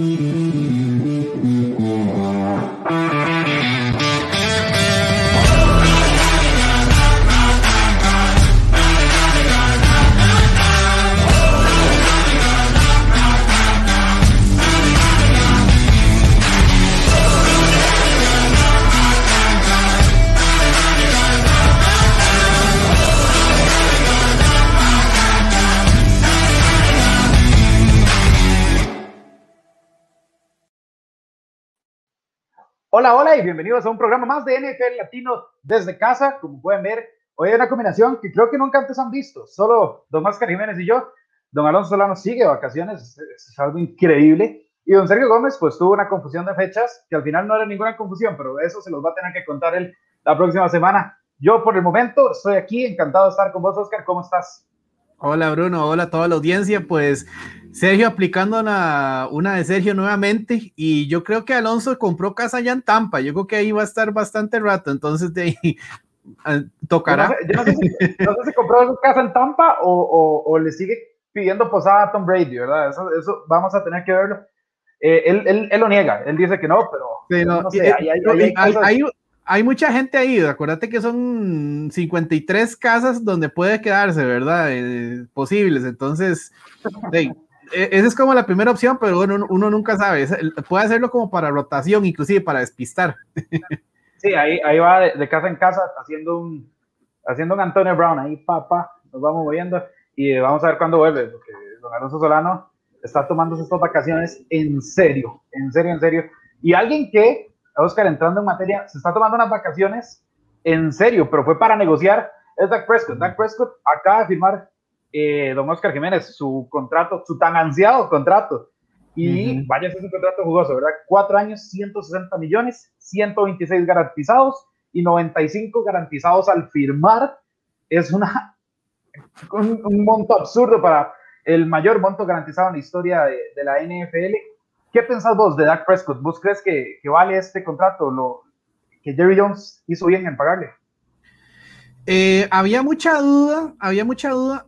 Hola, bienvenidos a un programa más de NFL Latino desde casa. Como pueden ver, hoy hay una combinación que creo que nunca antes han visto. Solo Don Oscar Jiménez y yo. Don Alonso Solano sigue de vacaciones, es, algo increíble. Y don Sergio Gómez, pues tuvo una confusión de fechas, que al final no era ninguna confusión, pero eso se los va a tener que contar él la próxima semana. Yo por el momento estoy aquí, encantado de estar con vos, Oscar. ¿Cómo estás? Hola Bruno, hola a toda la audiencia. Pues Sergio aplicando una, una, de Sergio nuevamente y yo creo que Alonso compró casa allá en Tampa. Yo creo que ahí va a estar bastante rato, entonces de ahí ah, tocará. Yo no, sé, si, compró casa en Tampa o, o, le sigue pidiendo posada a Tom Brady, ¿verdad? Eso, eso vamos a tener que verlo. Eh, él, él, él, lo niega, él dice que no, pero no, sé, hay, hay mucha gente ahí, acuérdate que son 53 casas donde puede quedarse, ¿verdad? Eh, posibles, entonces, e, esa es como la primera opción, pero uno, uno nunca sabe, puede hacerlo como para rotación, inclusive para despistar. Sí, ahí, ahí va de, casa en casa haciendo un, haciendo un Antonio Brown, ahí papá, nos vamos moviendo y vamos a ver cuándo vuelve, porque don Alonso Solano está tomando estas vacaciones en serio, en serio, en serio. Y alguien que Oscar, entrando en materia, se está tomando unas vacaciones en serio, pero fue para negociar. Es Dak Prescott. Dak Prescott acaba de firmar, eh, don Oscar Jiménez, su contrato, su tan ansiado contrato. Y vaya, ese es un contrato jugoso, ¿verdad? Cuatro años, 160 millones, 126 garantizados y 95 garantizados al firmar. Es una, un, monto absurdo para el mayor monto garantizado en la historia de, de la NFL ¿Qué pensás vos de Dak Prescott? ¿Vos crees que, vale este contrato? Lo, que Jerry Jones hizo bien en pagarle. Eh, había mucha duda, había mucha duda.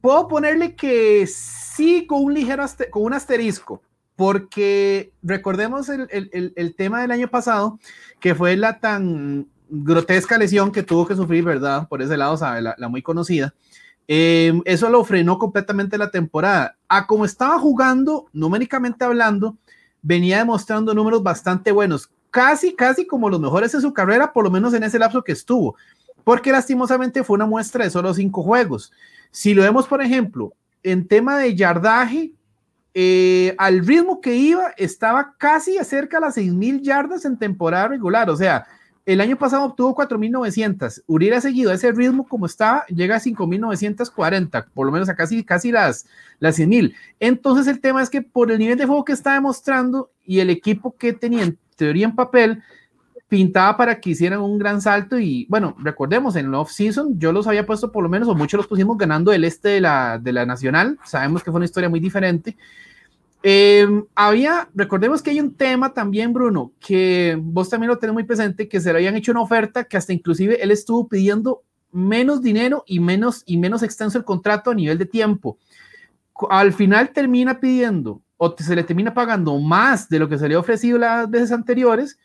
Puedo ponerle que sí con un ligero, con un asterisco, porque recordemos el, tema del año pasado, que fue la tan grotesca lesión que tuvo que sufrir, ¿verdad? Por ese lado, sabe, la muy conocida. Em, eso lo frenó completamente la temporada. A como estaba jugando, numéricamente hablando, venía demostrando números bastante buenos, casi, casi como los mejores en su carrera, por lo menos en ese lapso que estuvo, porque lastimosamente fue una muestra de solo cinco juegos. Si lo vemos, por ejemplo, en tema de yardaje, eh, al ritmo que iba, estaba casi acerca a las 6.000 yardas en temporada regular, o sea, el año pasado obtuvo 4.900. Hubiera seguido ese ritmo como estaba, llega a 5.940, por lo menos a casi, casi las, las 100.000. Entonces el tema es que por el nivel de juego que está demostrando y el equipo que tenía en teoría en papel, pintaba para que hicieran un gran salto y bueno, recordemos, en off-season yo los había puesto por lo menos, o muchos los pusimos ganando el este de la, de la Nacional, sabemos que fue una historia muy diferente, Em, había, recordemos que hay un tema también, Bruno, que vos también lo tenés muy presente, que se le habían hecho una oferta que hasta inclusive él estuvo pidiendo menos dinero y menos, y menos extenso el contrato a nivel de tiempo. Al final termina pidiendo o se le termina pagando más de lo que se le ha ofrecido las veces anteriores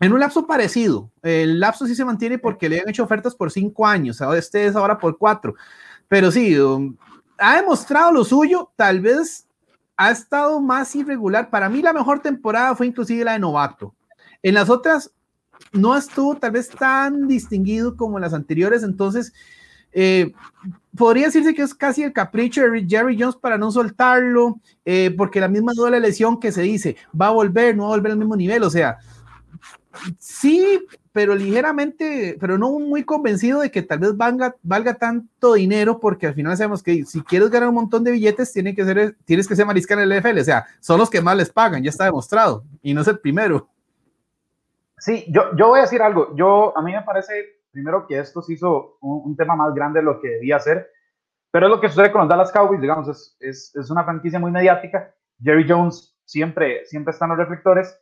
en un lapso parecido. El lapso sí se mantiene porque le han hecho ofertas por cinco años, ahora este es ahora por cuatro. Pero sí, um, ha demostrado lo suyo, tal vez ha estado más irregular. Para mí la mejor temporada fue inclusive la de novato. En las otras no estuvo tal vez tan distinguido como en las anteriores, entonces eh, podría decirse que es casi el capricho de Jerry Jones para no soltarlo, eh, porque la misma duda lesión que se dice, va a volver, no va a volver al mismo nivel, o sea, sí, pero ligeramente, pero no muy convencido de que tal vez valga, valga tanto dinero, porque al final sabemos que si quieres ganar un montón de billetes, tiene que ser, tienes que ser mariscal en el NFL, o sea, son los que más les pagan, ya está demostrado, y no es el primero. Sí, yo, yo voy a decir algo, yo, a mí me parece, primero que esto se hizo un, tema más grande de lo que debía ser, pero es lo que sucede con los Dallas Cowboys, digamos, es, es, es una franquicia muy mediática, Jerry Jones siempre, siempre está en los reflectores,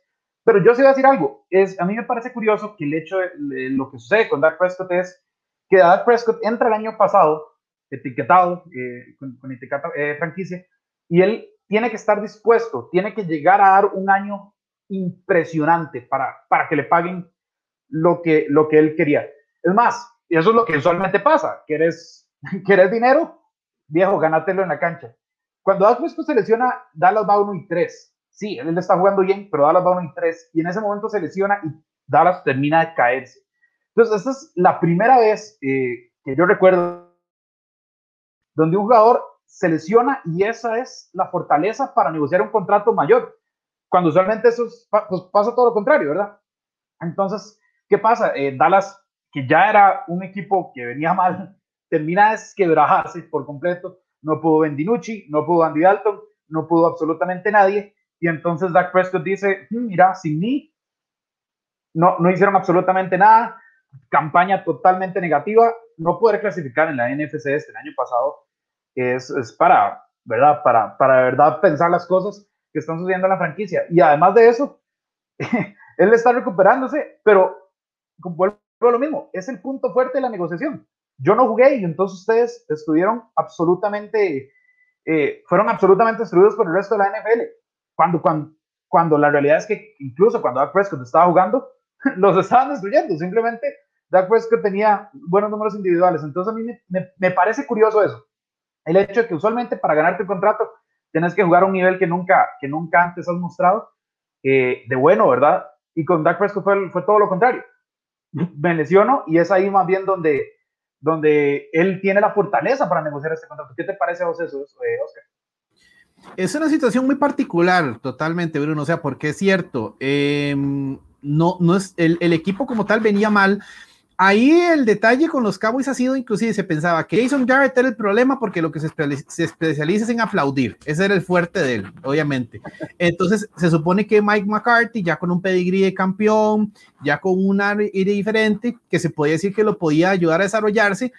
pero yo sí voy a decir algo. Es, a mí me parece curioso que el hecho de, lo que sucede con Dak Prescott es que Dak Prescott entra el año pasado etiquetado, eh, con, etiqueta eh, franquicia, y él tiene que estar dispuesto, tiene que llegar a dar un año impresionante para, para que le paguen lo que, lo que él quería. Es más, eso es lo que usualmente pasa, ¿quieres, ¿quieres dinero? Viejo, gánatelo en la cancha. Cuando Dak Prescott se lesiona, Dallas va 1 y 3. Sí, él está jugando bien, pero Dallas va 1 y 3. Y en ese momento se lesiona y Dallas termina de caerse. Entonces, esta es la primera vez eh, que yo recuerdo donde un jugador se lesiona y esa es la fortaleza para negociar un contrato mayor. Cuando usualmente eso pues pasa todo lo contrario, ¿verdad? Entonces, ¿qué pasa? Eh, Dallas, que ya era un equipo que venía mal, termina de desquebrajarse por completo. No pudo Bendinucci, no pudo Andy Dalton, no pudo absolutamente nadie. Y entonces Dak Prescott dice, hmm, mira, sin mí no, no hicieron absolutamente nada. Campaña totalmente negativa. No poder clasificar en la NFC este el año pasado es, es para, ¿verdad? Para, para verdad pensar las cosas que están sucediendo en la franquicia. Y además de eso, él está recuperándose, pero vuelvo a lo mismo, es el punto fuerte de la negociación. Yo no jugué y entonces ustedes estuvieron absolutamente, eh, fueron absolutamente destruidos por el resto de la NFL. Cuando, cuando, cuando la realidad es que incluso cuando Dak Prescott estaba jugando, los estaban destruyendo. Simplemente Dak Prescott tenía buenos números individuales. Entonces a mí me, me, parece curioso eso. El hecho de que usualmente para ganarte un contrato tienes que jugar a un nivel que nunca, que nunca antes has mostrado eh, de bueno, ¿verdad? Y con Dak Prescott fue, fue todo lo contrario. Me lesiono y es ahí más bien donde, donde él tiene la fortaleza para negociar este contrato. ¿Qué te parece a vos eso, eh, Oscar? Es una situación muy particular, totalmente, Bruno. O sea, porque es cierto, em, no, no es el, equipo como tal venía mal, ahí el detalle con los Cowboys ha sido, inclusive se pensaba que Jason Garrett era el problema porque lo que se, especializa es en aplaudir. Ese era el fuerte de él, obviamente. Entonces se supone que Mike McCarthy, ya con un pedigrí de campeón, ya con un aire diferente, que se podía decir que lo podía ayudar a desarrollarse,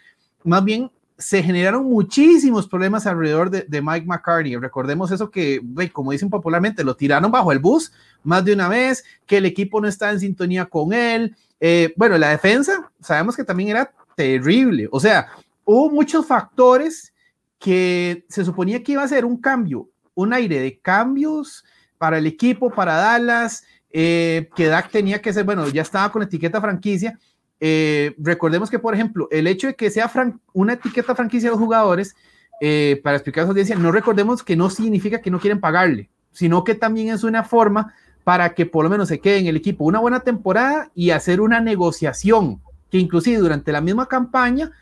más bien se generaron muchísimos problemas alrededor de, Mike McCarthy. Recordemos eso que, como dicen popularmente, lo tiraron bajo el bus más de una vez, que el equipo no está en sintonía con él, eh, bueno, la defensa, sabemos que también era terrible. O sea, hubo muchos factores que se suponía que iba a ser un cambio, un aire de cambios para el equipo, para Dallas, eh, que Dak tenía que ser, bueno, ya estaba con etiqueta franquicia. Eh, recordemos que, por ejemplo, el hecho de que sea una etiqueta franquicia de los jugadores, para explicar a su audiencia, no recordemos que no significa que no quieren pagarle, sino que también es una forma para que por lo menos se quede en el equipo una buena temporada y hacer una negociación que inclusive durante la misma campaña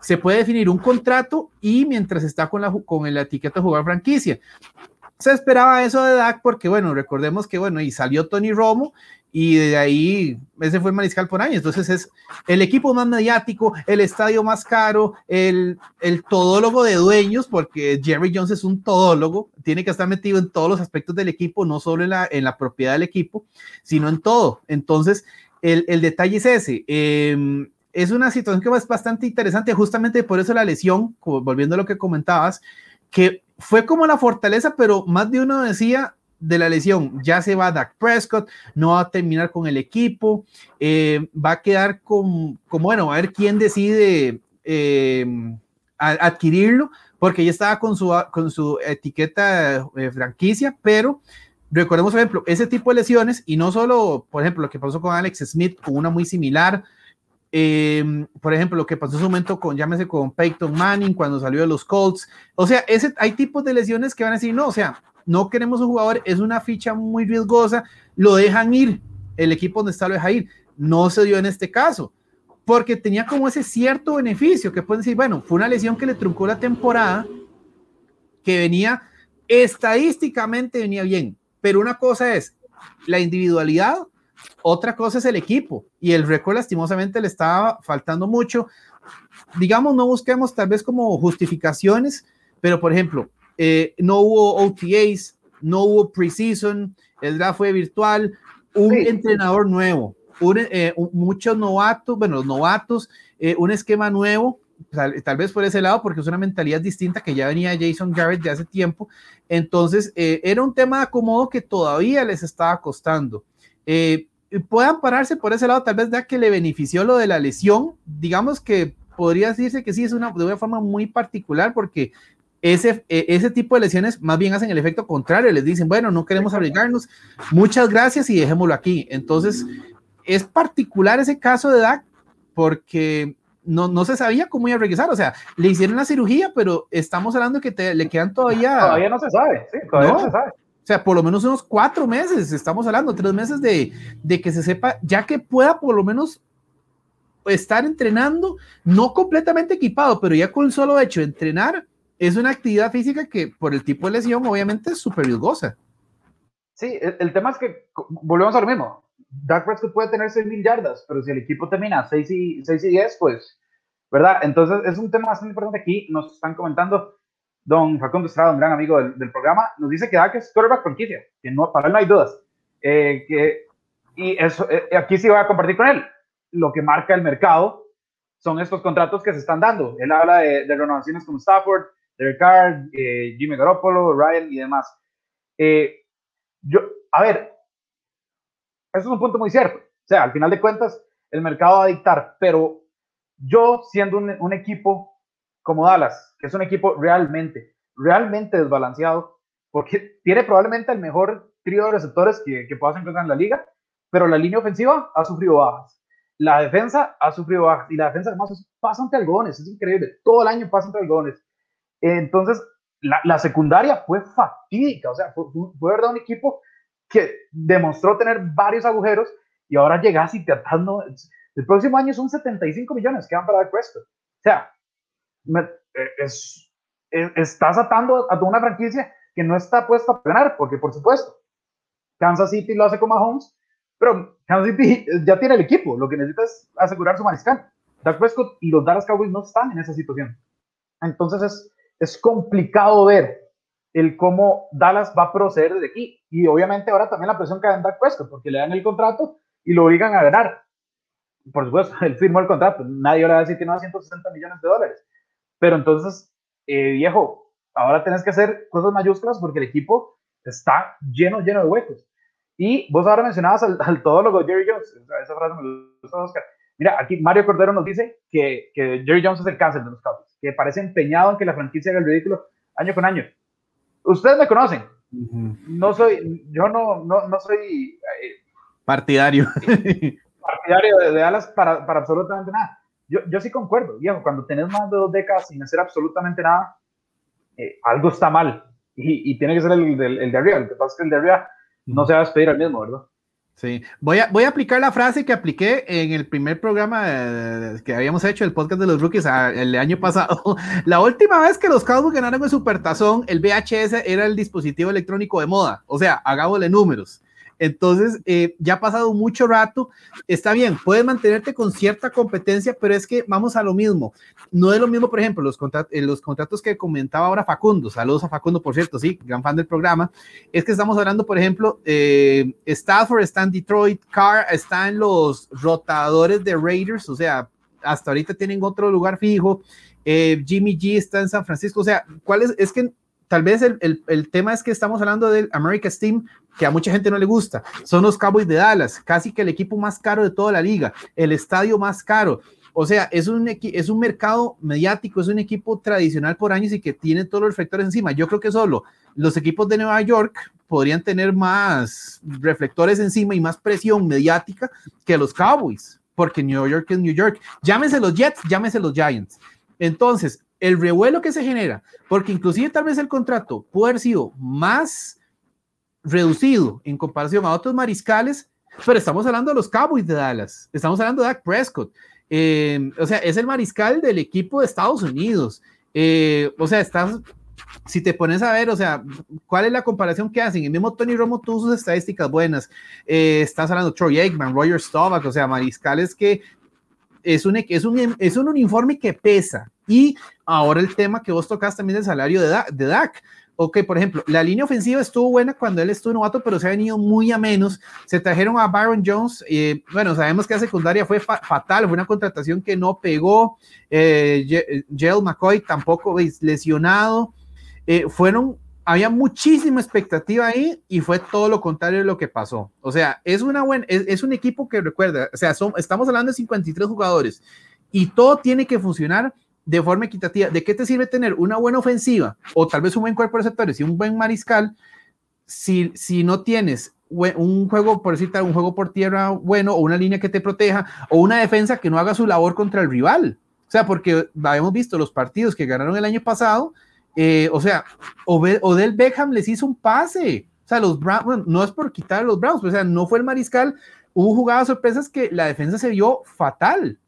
se puede definir un contrato y mientras está con la, con la etiqueta jugar franquicia. Se esperaba eso de Dak porque, bueno, recordemos que, bueno, y salió Tony Romo y de ahí ese fue el mariscal por años. Entonces es el equipo más mediático, el estadio más caro, el, el todólogo de dueños, porque Jerry Jones es un todólogo, tiene que estar metido en todos los aspectos del equipo, no solo en la, en la propiedad del equipo, sino en todo. Entonces, el, el detalle es ese. Eh, es una situación que es bastante interesante, justamente por eso la lesión, volviendo a lo que comentabas, que fue como la fortaleza, pero más de uno decía, de la lesión, ya se va Dak Prescott, no va a terminar con el equipo, eh, va a quedar con, como, bueno, a ver quién decide eh, adquirirlo, porque ya estaba con su, con su etiqueta de franquicia, pero recordemos, por ejemplo, ese tipo de lesiones, y no solo, por ejemplo, lo que pasó con Alex Smith, con una muy similar, eh, por ejemplo, lo que pasó en su momento con, llámese, con Peyton Manning cuando salió de los Colts. O sea, ese, hay tipos de lesiones que van a decir, no, o sea, no queremos un jugador, es una ficha muy riesgosa, lo dejan ir, el equipo donde está lo deja ir. No se dio en este caso, porque tenía como ese cierto beneficio que pueden decir, bueno, fue una lesión que le truncó la temporada, que venía estadísticamente venía bien, pero una cosa es la individualidad, otra cosa es el equipo y el récord lastimosamente le estaba faltando mucho. Digamos, no busquemos tal vez como justificaciones, pero por ejemplo, eh, no hubo OTAs, no hubo preseason, el draft fue virtual, un entrenador nuevo, eh, muchos novatos, bueno, los novatos, eh, un esquema nuevo, tal, vez por ese lado, porque es una mentalidad distinta que ya venía Jason Garrett de hace tiempo. Entonces, era un tema de acomodo que todavía les estaba costando. puedan pararse por ese lado, tal vez ya que le benefició lo de la lesión, digamos que podría decirse que sí es una, de una forma muy particular, porque ese, e, ese tipo de lesiones más bien hacen el efecto contrario, les dicen, bueno, no queremos arriesgarnos, muchas gracias y dejémoslo aquí. Entonces, es particular ese caso de Dak porque no, no se sabía cómo iba a regresar, o sea, le hicieron la cirugía, pero estamos hablando que te, le quedan todavía... Todavía no se sabe, sí, todavía no, se sabe. O sea, por lo menos unos cuatro meses, estamos hablando, tres meses de, de que se sepa, ya que pueda por lo menos estar entrenando, no completamente equipado, pero ya con el solo hecho de entrenar, es una actividad física que por el tipo de lesión obviamente es súper riesgosa. Sí, el, tema es que volvemos a lo mismo. Dak Prescott puede tener 6.000 yardas, pero si el equipo termina 6 y, 6 y 10, pues, ¿verdad? Entonces es un tema bastante importante aquí. Nos están comentando don Facundo Estrada, un gran amigo del, programa, nos dice que Dak es quarterback franquicia, que no, para él no hay dudas. Eh, que, y eso, eh, aquí sí voy a compartir con él. Lo que marca el mercado son estos contratos que se están dando. Él habla de, de renovaciones como Stafford, Derek Carr, eh, Jimmy Garoppolo, Ryan y demás. yo, a ver, eso es un punto muy cierto. O sea, al final de cuentas, el mercado va a dictar, pero yo siendo un, un equipo como Dallas, que es un equipo realmente, realmente desbalanceado, porque tiene probablemente el mejor trío de receptores que, que puedas encontrar en la liga, pero la línea ofensiva ha sufrido bajas. La defensa ha sufrido bajas y la defensa además es bastante algodones, es increíble, todo el año pasa entre algodones. Entonces, la, la, secundaria fue fatídica, o sea, fue, fue, verdad un equipo que demostró tener varios agujeros y ahora llegas y te atando. El próximo año son 75 millones que van para el puesto. O sea, eh, es, estás atando a una franquicia que no está puesta a ganar, porque por supuesto, Kansas City lo hace con Mahomes, pero Kansas City ya tiene el equipo, lo que necesita es asegurar su mariscal. Dak Prescott y los Dallas Cowboys no están en esa situación. Entonces es, es complicado ver el cómo Dallas va a proceder desde aquí. Y obviamente ahora también la presión cae en Dak Prescott, porque le dan el contrato y lo obligan a ganar. Por supuesto, él firmó el contrato, nadie le va a decir que no da 160 millones de dólares. Pero entonces, eh, viejo, ahora tenés que hacer cosas mayúsculas porque el equipo está lleno, lleno de huecos. Y vos ahora mencionabas al, al todólogo Jerry Jones, esa frase me gusta, Oscar. Mira, aquí Mario Cordero nos dice que, que Jerry Jones es el cáncer de los Cowboys, que parece empeñado en que la franquicia haga el ridículo año con año. Ustedes me conocen. No soy, yo no, no, no soy eh, partidario. partidario de, de Alas para, para absolutamente nada yo, yo sí concuerdo, viejo, cuando tenés más de dos décadas sin hacer absolutamente nada, eh, algo está mal y, y, tiene que ser el, el, el de arriba. Lo que pasa es que el de arriba no se va a despedir al mismo, ¿verdad? Sí, voy a, voy a aplicar la frase que apliqué en el primer programa eh, que habíamos hecho, el podcast de los rookies, el año pasado. La última vez que los Cowboys ganaron el Supertazón, el VHS era el dispositivo electrónico de moda. O sea, hagámosle números. Entonces, eh, ya ha pasado mucho rato. Está bien, puedes mantenerte con cierta competencia, pero es que vamos a lo mismo. No es lo mismo, por ejemplo, los, eh, los contratos que comentaba ahora Facundo. Saludos a Facundo, por cierto, sí, gran fan del programa. Es que estamos hablando, por ejemplo, eh, Stafford está en Detroit, Carr está en los rotadores de Raiders, o sea, hasta ahorita tienen otro lugar fijo. Jimmy G está en San Francisco, o sea, ¿cuál es? Es que tal vez el, el, tema es que estamos hablando del America's Team, que a mucha gente no le gusta. Son los Cowboys de Dallas, casi que el equipo más caro de toda la liga, el estadio más caro. O sea, es un, es un mercado mediático, es un equipo tradicional por años y que tiene todos los reflectores encima. Yo creo que solo los equipos de Nueva York podrían tener más reflectores encima y más presión mediática que los Cowboys, porque New York es New York. Llámense los Jets, llámense los Giants. Entonces, el revuelo que se genera, porque inclusive tal vez el contrato puede haber sido más reducido en comparación a otros mariscales, pero estamos hablando de los Cowboys de Dallas, estamos hablando de Dak Prescott, eh, o sea, es el mariscal del equipo de Estados Unidos, eh, o sea, estás, si te pones a ver, o sea, ¿cuál es la comparación que hacen? El mismo Tony Romo tuvo sus estadísticas buenas, eh, estás hablando de Troy Aikman, Roger Staubach, o sea, mariscales que es un, es un, es un uniforme que pesa, y ahora el tema que vos tocas también del salario de, de Dak ok, por ejemplo, la línea ofensiva estuvo buena cuando él estuvo novato, pero se ha venido muy a menos. Se trajeron a Byron Jones. Eh, bueno, sabemos que la secundaria fue fatal, fue una contratación que no pegó. Eh, McCoy tampoco lesionado. Eh, fueron, había muchísima expectativa ahí y fue todo lo contrario de lo que pasó. O sea, es, una buena, es, un equipo que recuerda, o sea, son, estamos hablando de 53 jugadores y todo tiene que funcionar de forma equitativa. ¿De qué te sirve tener una buena ofensiva o tal vez un buen cuerpo de receptores y un buen mariscal si, si no tienes un juego, por decirte, un juego por tierra bueno o una línea que te proteja o una defensa que no haga su labor contra el rival? O sea, porque habíamos visto los partidos que ganaron el año pasado, eh, o sea, Odell Beckham les hizo un pase. O sea, los Browns, no es por quitar a los Browns, o sea, no fue el mariscal. Hubo jugadas sorpresas que la defensa se vio fatal.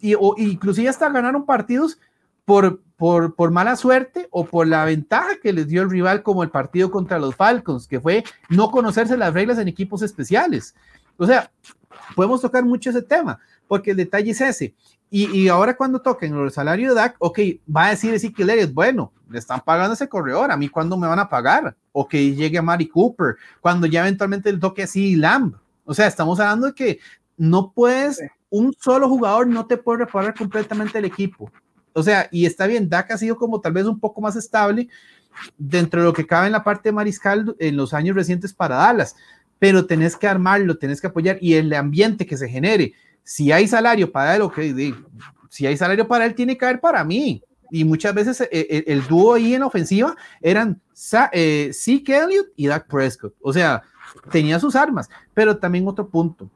Y, o, inclusive hasta ganaron partidos por, por, por, mala suerte o por la ventaja que les dio el rival, como el partido contra los Falcons, que fue no conocerse las reglas en equipos especiales. O sea, podemos tocar mucho ese tema, porque el detalle es ese. Y, y ahora cuando toquen el salario de Dak, ok, va a decir Ezekiel Elliott, bueno, le están pagando ese corredor, a mí cuándo me van a pagar, o que llegue a Mari Cooper, cuando ya eventualmente le toque así Lamb. O sea, estamos hablando de que no puedes, un solo jugador no te puede reparar completamente el equipo. O sea, y está bien, Dak ha sido como tal vez un poco más estable dentro de lo que cabe en la parte de mariscal en los años recientes para Dallas, pero tenés que armarlo, tenés que apoyar y el ambiente que se genere si hay salario para él, ok, si hay salario para él, tiene que haber para mí. Y muchas veces eh, eh, el, dúo ahí en ofensiva eran eh, Elliott y Dak Prescott. O sea, tenía sus armas, pero también otro punto.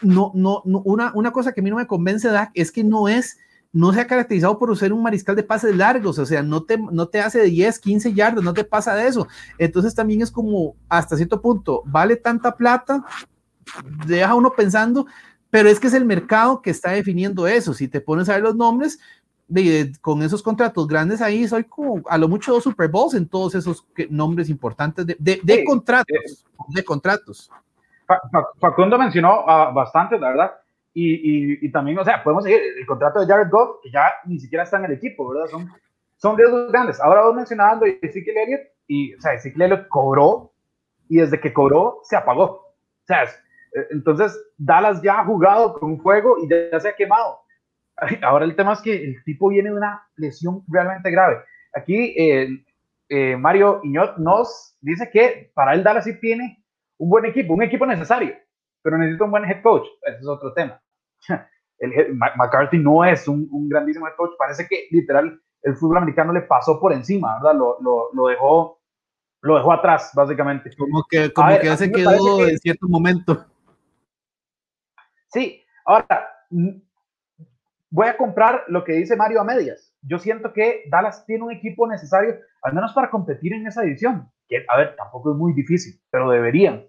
No, no, una, una cosa que a mí no me convence, Dak, es que no es no se ha caracterizado por ser un mariscal de pases largos, o sea, no te, no te hace de 10, 15 yardas, no te pasa de eso. Entonces también es como, hasta cierto punto, vale tanta plata, deja uno pensando pero es que es el mercado que está definiendo eso. Si te pones a ver los nombres, de, con esos contratos grandes ahí, soy como a lo mucho dos Super Bowls en todos esos nombres importantes de, de, contratos. Eh, de contratos. Facundo mencionó uh, bastante, la verdad. Y, también, o sea, podemos seguir el contrato de Jared Goff, que ya ni siquiera está en el equipo, ¿verdad? Son, son riesgos grandes. Ahora vos mencionando Ezekiel Elliott, y, o sea, Ezekiel Elliott cobró, y desde que cobró, se apagó. O sea, eh, entonces, Dallas ya ha jugado con un juego y ya se ha quemado. Ahora el tema es que el tipo viene de una lesión realmente grave. Aquí eh, Mario Iñot nos dice que para él Dallas sí tiene un buen equipo, un equipo necesario, pero necesita un buen head coach. Ese es otro tema. El, McCarthy no es un, grandísimo head coach. Parece que literal el fútbol americano le pasó por encima, ¿verdad? Lo, lo, lo dejó, lo dejó atrás, básicamente. Como que, como que se quedó en cierto momento. Sí, ahora voy a comprar lo que dice Mario a medias. Yo siento que Dallas tiene un equipo necesario, al menos para competir en esa división. Que, a ver, tampoco es muy difícil, pero deberían.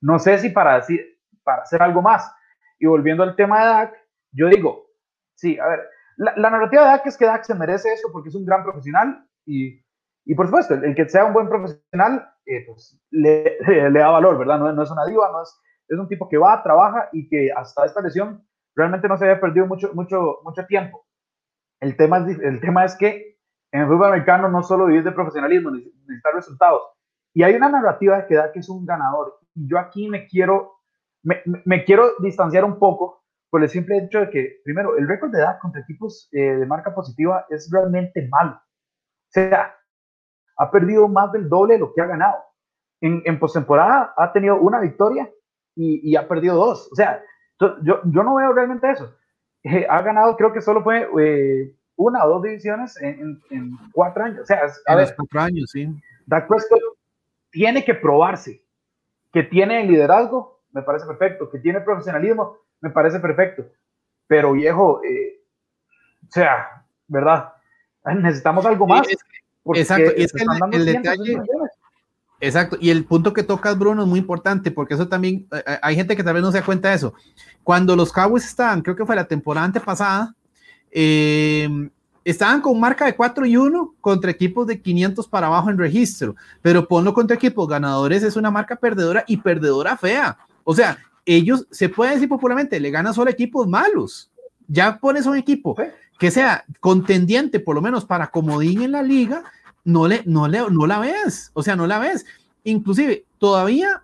No sé si para, decir, para hacer algo más. Y volviendo al tema de Dak, yo digo, sí, a ver, la, narrativa de Dak es que Dak se merece eso porque es un gran profesional y, y por supuesto, el, que sea un buen profesional, eh, pues, le, le, da valor, ¿verdad? No, no es una diva, no es es un tipo que va, trabaja y que hasta esta lesión realmente no se había perdido mucho, mucho, mucho tiempo. El tema, es, que en el fútbol americano no solo vivir de profesionalismo, necesitar resultados. Y hay una narrativa que da que es un ganador. Y yo aquí me quiero, me, quiero distanciar un poco por el simple hecho de que, primero, el récord de edad contra equipos eh, de marca positiva es realmente malo. O sea, ha perdido más del doble de lo que ha ganado. En, en postemporada ha tenido una victoria y, ha perdido dos. O sea, yo, yo no veo realmente eso. Eh, ha ganado, creo que solo fue eh, una o dos divisiones en, en, cuatro años. O sea, a ver, cuatro años, sí. Dak Prescott tiene que probarse que tiene liderazgo, me parece perfecto, que tiene profesionalismo, me parece perfecto. Pero viejo, eh, o sea, ¿verdad? Necesitamos algo más. exacto, es que el, el detalle, Exacto, y el punto que tocas, Bruno, es muy importante, porque eso también, eh, eh, hay gente que tal vez no se da cuenta de eso. Cuando los Cowboys estaban, creo que fue la temporada antepasada, eh, estaban con marca de 4 y 1 contra equipos de 500 para abajo en registro, pero ponlo contra equipos ganadores es una marca perdedora y perdedora fea. O sea, ellos, se puede decir popularmente, le ganan solo equipos malos. Ya pones un equipo que sea contendiente, por lo menos para comodín en la liga, no, le, no, le, no la ves, o sea, no la ves. Inclusive, todavía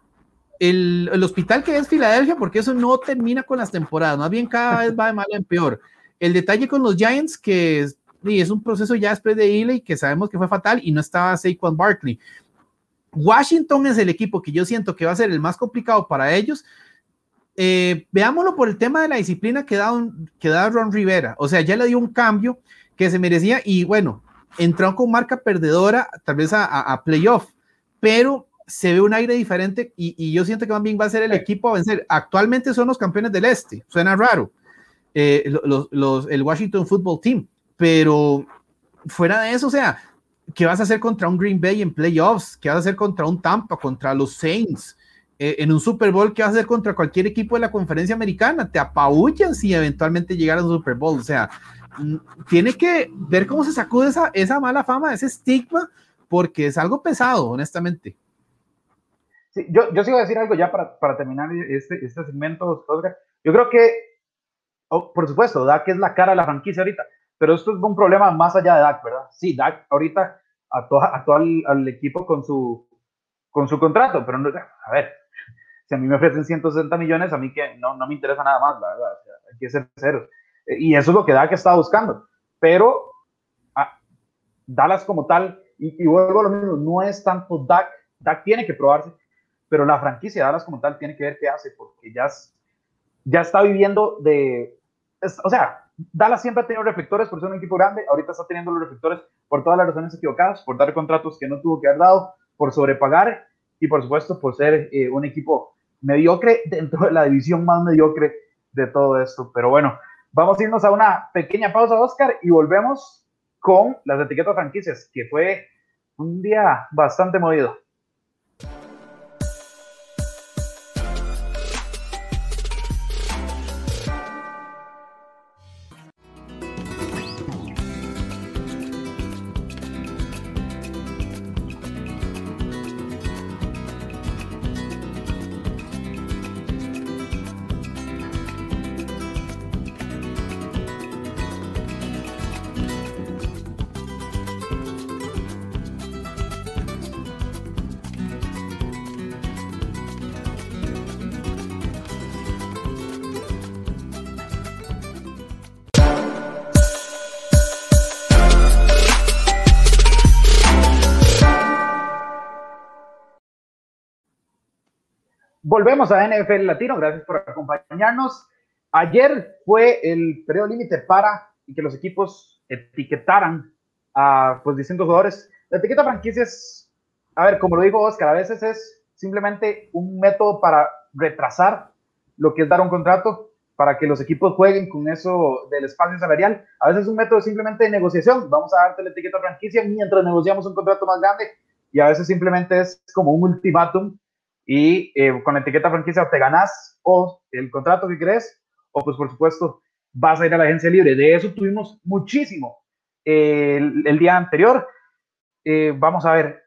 el, el, hospital que es Filadelfia, porque eso no termina con las temporadas, más bien cada vez va de mal en peor. El detalle con los Giants, que es, es un proceso ya después de Ely, que sabemos que fue fatal y no estaba Saquon Barkley. Washington es el equipo que yo siento que va a ser el más complicado para ellos. Eh, veámoslo por el tema de la disciplina que da, que da Ron Rivera. O sea, ya le dio un cambio que se merecía y bueno, entró con marca perdedora, tal vez a, a, playoff, pero se ve un aire diferente y, yo siento que bien va a ser el equipo a vencer. Actualmente son los campeones del este, suena raro, eh, los, los, el Washington Football Team, pero fuera de eso, o sea, ¿qué vas a hacer contra un Green Bay en playoffs? ¿Qué vas a hacer contra un Tampa, contra los Saints? Eh, en un Super Bowl, ¿qué vas a hacer contra cualquier equipo de la conferencia americana? Te apabullan si eventualmente llegaran a un Super Bowl. O sea, tiene que ver cómo se sacude esa, esa mala fama, ese estigma, porque es algo pesado, honestamente. Sí, yo, yo sí voy a decir algo ya para, para terminar este, este segmento, Oscar. Yo creo que, oh, por supuesto, Dak es la cara de la franquicia ahorita, pero esto es un problema más allá de Dak, ¿verdad? Sí, Dak ahorita actúa, al, al, equipo con su, con su contrato, pero no, a ver, si a mí me ofrecen 160 millones, a mí que no, no me interesa nada más, la verdad, hay que ser cero. Y eso es lo que Dak está buscando, pero ah, Dallas como tal, y, y, vuelvo a lo mismo, no es tanto Dak, Dak tiene que probarse, pero la franquicia de Dallas como tal tiene que ver qué hace, porque ya, ya está viviendo de, o sea, Dallas siempre ha tenido reflectores por ser un equipo grande, ahorita está teniendo los reflectores por todas las razones equivocadas, por dar contratos que no tuvo que haber dado, por sobrepagar y por supuesto por ser eh, un equipo mediocre dentro de la división más mediocre de todo esto. Pero bueno, vamos a irnos a una pequeña pausa, Oscar, y volvemos con las etiquetas franquicias, que fue un día bastante movido. Volvemos a NFL Latino, gracias por acompañarnos. Ayer fue el periodo límite para que los equipos etiquetaran a pues, distintos jugadores. La etiqueta franquicia es, a ver, como lo dijo Oscar, a veces es simplemente un método para retrasar lo que es dar un contrato para que los equipos jueguen con eso del espacio salarial. A veces es un método simplemente de negociación. Vamos a darte la etiqueta franquicia mientras negociamos un contrato más grande y a veces simplemente es como un ultimátum y eh, con la etiqueta franquicia te ganas o el contrato que crees o pues por supuesto vas a ir a la agencia libre. De eso tuvimos muchísimo el, día anterior. Eh, vamos a ver,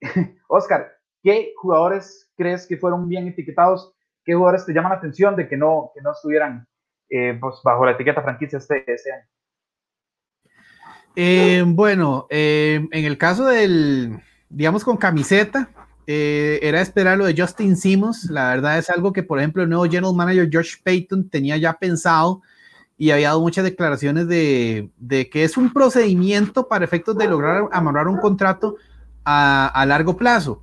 Oscar, ¿qué jugadores crees que fueron bien etiquetados? ¿Qué jugadores te llaman la atención de que no, que no estuvieran eh, pues, bajo la etiqueta franquicia este, este año? bueno, en el caso del, digamos, con camiseta, eh, era esperar lo de Justin Simmons. La verdad es algo que, por ejemplo, el nuevo general manager George Payton tenía ya pensado y había dado muchas declaraciones de, que es un procedimiento para efectos de lograr amarrar un contrato a, largo plazo.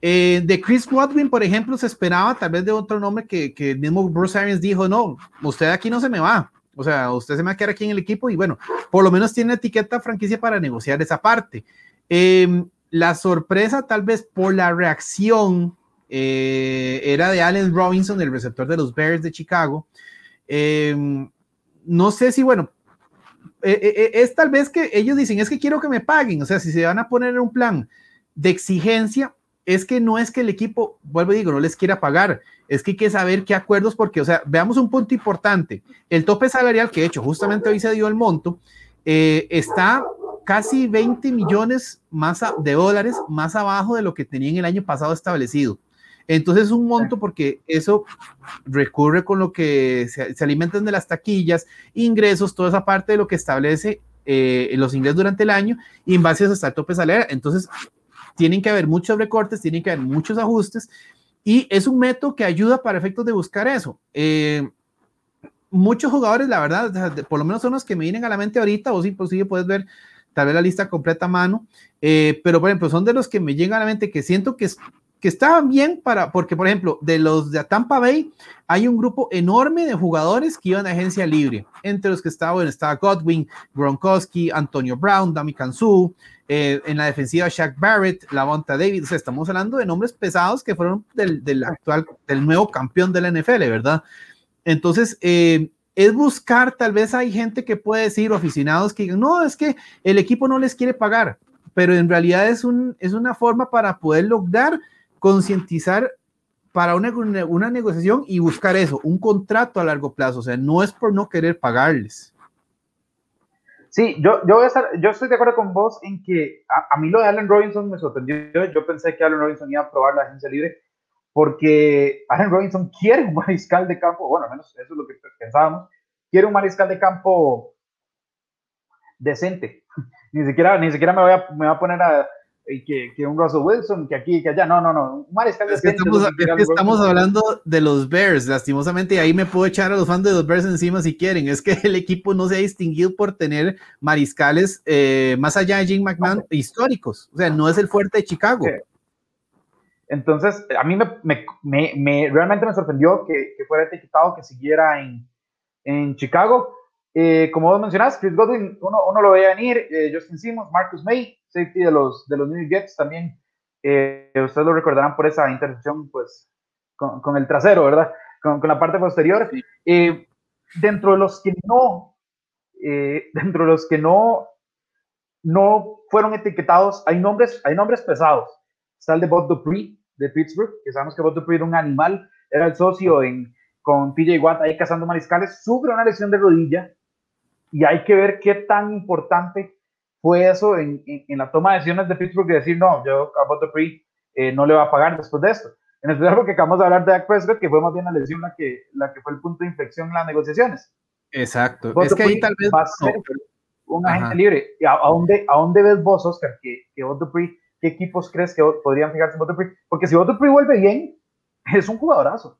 Eh, de Chris Godwin, por ejemplo, se esperaba tal vez de otro nombre que, el mismo Bruce Arians dijo, no, usted aquí no se me va. O sea, usted se me va a quedar aquí en el equipo y bueno, por lo menos tiene etiqueta franquicia para negociar esa parte. Eh, la sorpresa, tal vez por la reacción, eh, era de Allen Robinson, el receptor de los Bears de Chicago. Em, no sé si, bueno, eh, eh, es tal vez que ellos dicen, es que quiero que me paguen, o sea, si se van a poner un plan de exigencia, es que no es que el equipo, vuelvo y digo, no les quiera pagar, es que hay que saber qué acuerdos, porque, o sea, veamos un punto importante, el tope salarial que he hecho, justamente hoy se dio el monto, está casi 20 millones más de dólares más abajo de lo que tenían el año pasado establecido. Entonces es un monto porque eso recurre con lo que se, alimentan de las taquillas, ingresos, toda esa parte de lo que establece eh, los ingresos durante el año y en base a eso está el tope salarial. Entonces tienen que haber muchos recortes, tienen que haber muchos ajustes y es un método que ayuda para efectos de buscar eso. Eh, muchos jugadores, la verdad, por lo menos son los que me vienen a la mente ahorita, o si posible puedes ver tal vez la lista completa a mano, eh, pero por ejemplo, son de los que me llegan a la mente que siento que que estaban bien para, porque por ejemplo, de los de Tampa Bay, hay un grupo enorme de jugadores que iban a agencia libre, entre los que estaban, estaba Godwin, Gronkowski, Antonio Brown, Dami Kansu, eh, en la defensiva Shaq Barrett, Lavonta David, o sea, estamos hablando de nombres pesados que fueron del, del actual, del nuevo campeón de la NFL, ¿verdad? Entonces, eh, es buscar, tal vez hay gente que puede decir, aficionados que digan, no, es que el equipo no les quiere pagar, pero en realidad es, un, es una forma para poder lograr concientizar para una, una negociación y buscar eso, un contrato a largo plazo, o sea, no es por no querer pagarles. Sí, yo, yo, voy a estar, yo estoy de acuerdo con vos en que a, a, mí lo de Allen Robinson me sorprendió. Yo pensé que Allen Robinson iba a probar la agencia libre porque Allen Robinson quiere un mariscal de campo, bueno, al menos eso es lo que pensábamos, quiere un mariscal de campo decente. Ni siquiera, ni siquiera me voy a, me voy a poner a, que, que, un Russell Wilson, que aquí, que allá. No, no, no. Un mariscal es que estamos, es que estamos hablando de los Bears, lastimosamente, y ahí me puedo echar a los fans de los Bears encima si quieren. Es que el equipo no se ha distinguido por tener mariscales eh, más allá de Jim McMahon históricos. O sea, no es el fuerte de Chicago. Entonces, a mí me, me, me, realmente me sorprendió que, que, fuera etiquetado, que siguiera en, en Chicago. Eh, como vos mencionás, Chris Godwin, uno, uno lo veía venir, eh, Justin Simmons, Marcus May, safety de los, de los New Jets también. Eh, ustedes lo recordarán por esa intercepción, pues, con, con el trasero, ¿verdad? Con, con la parte posterior. Eh, dentro de los que no, dentro de los que no, no fueron etiquetados, hay nombres, hay nombres pesados. Está el de Bob Dupree de Pittsburgh, que sabemos que Dupree era un animal, era el socio en, con TJ Watt ahí cazando mariscales, sufre una lesión de rodilla y hay que ver qué tan importante fue eso en, en, la toma de decisiones de Pittsburgh de decir, no, yo a Dupree eh, no le va a pagar después de esto. En especial porque acabamos de hablar de Dak Prescott, que fue más bien la lesión la que, la que fue el punto de inflexión en las negociaciones. Exacto. es que ahí tal vez va a ser un agente libre. ¿Y a, a, dónde, ¿A dónde ves vos, Oscar, que, que Dupree, qué equipos crees que podrían fijarse en Dupree? Porque si Dupree vuelve bien, es un jugadorazo.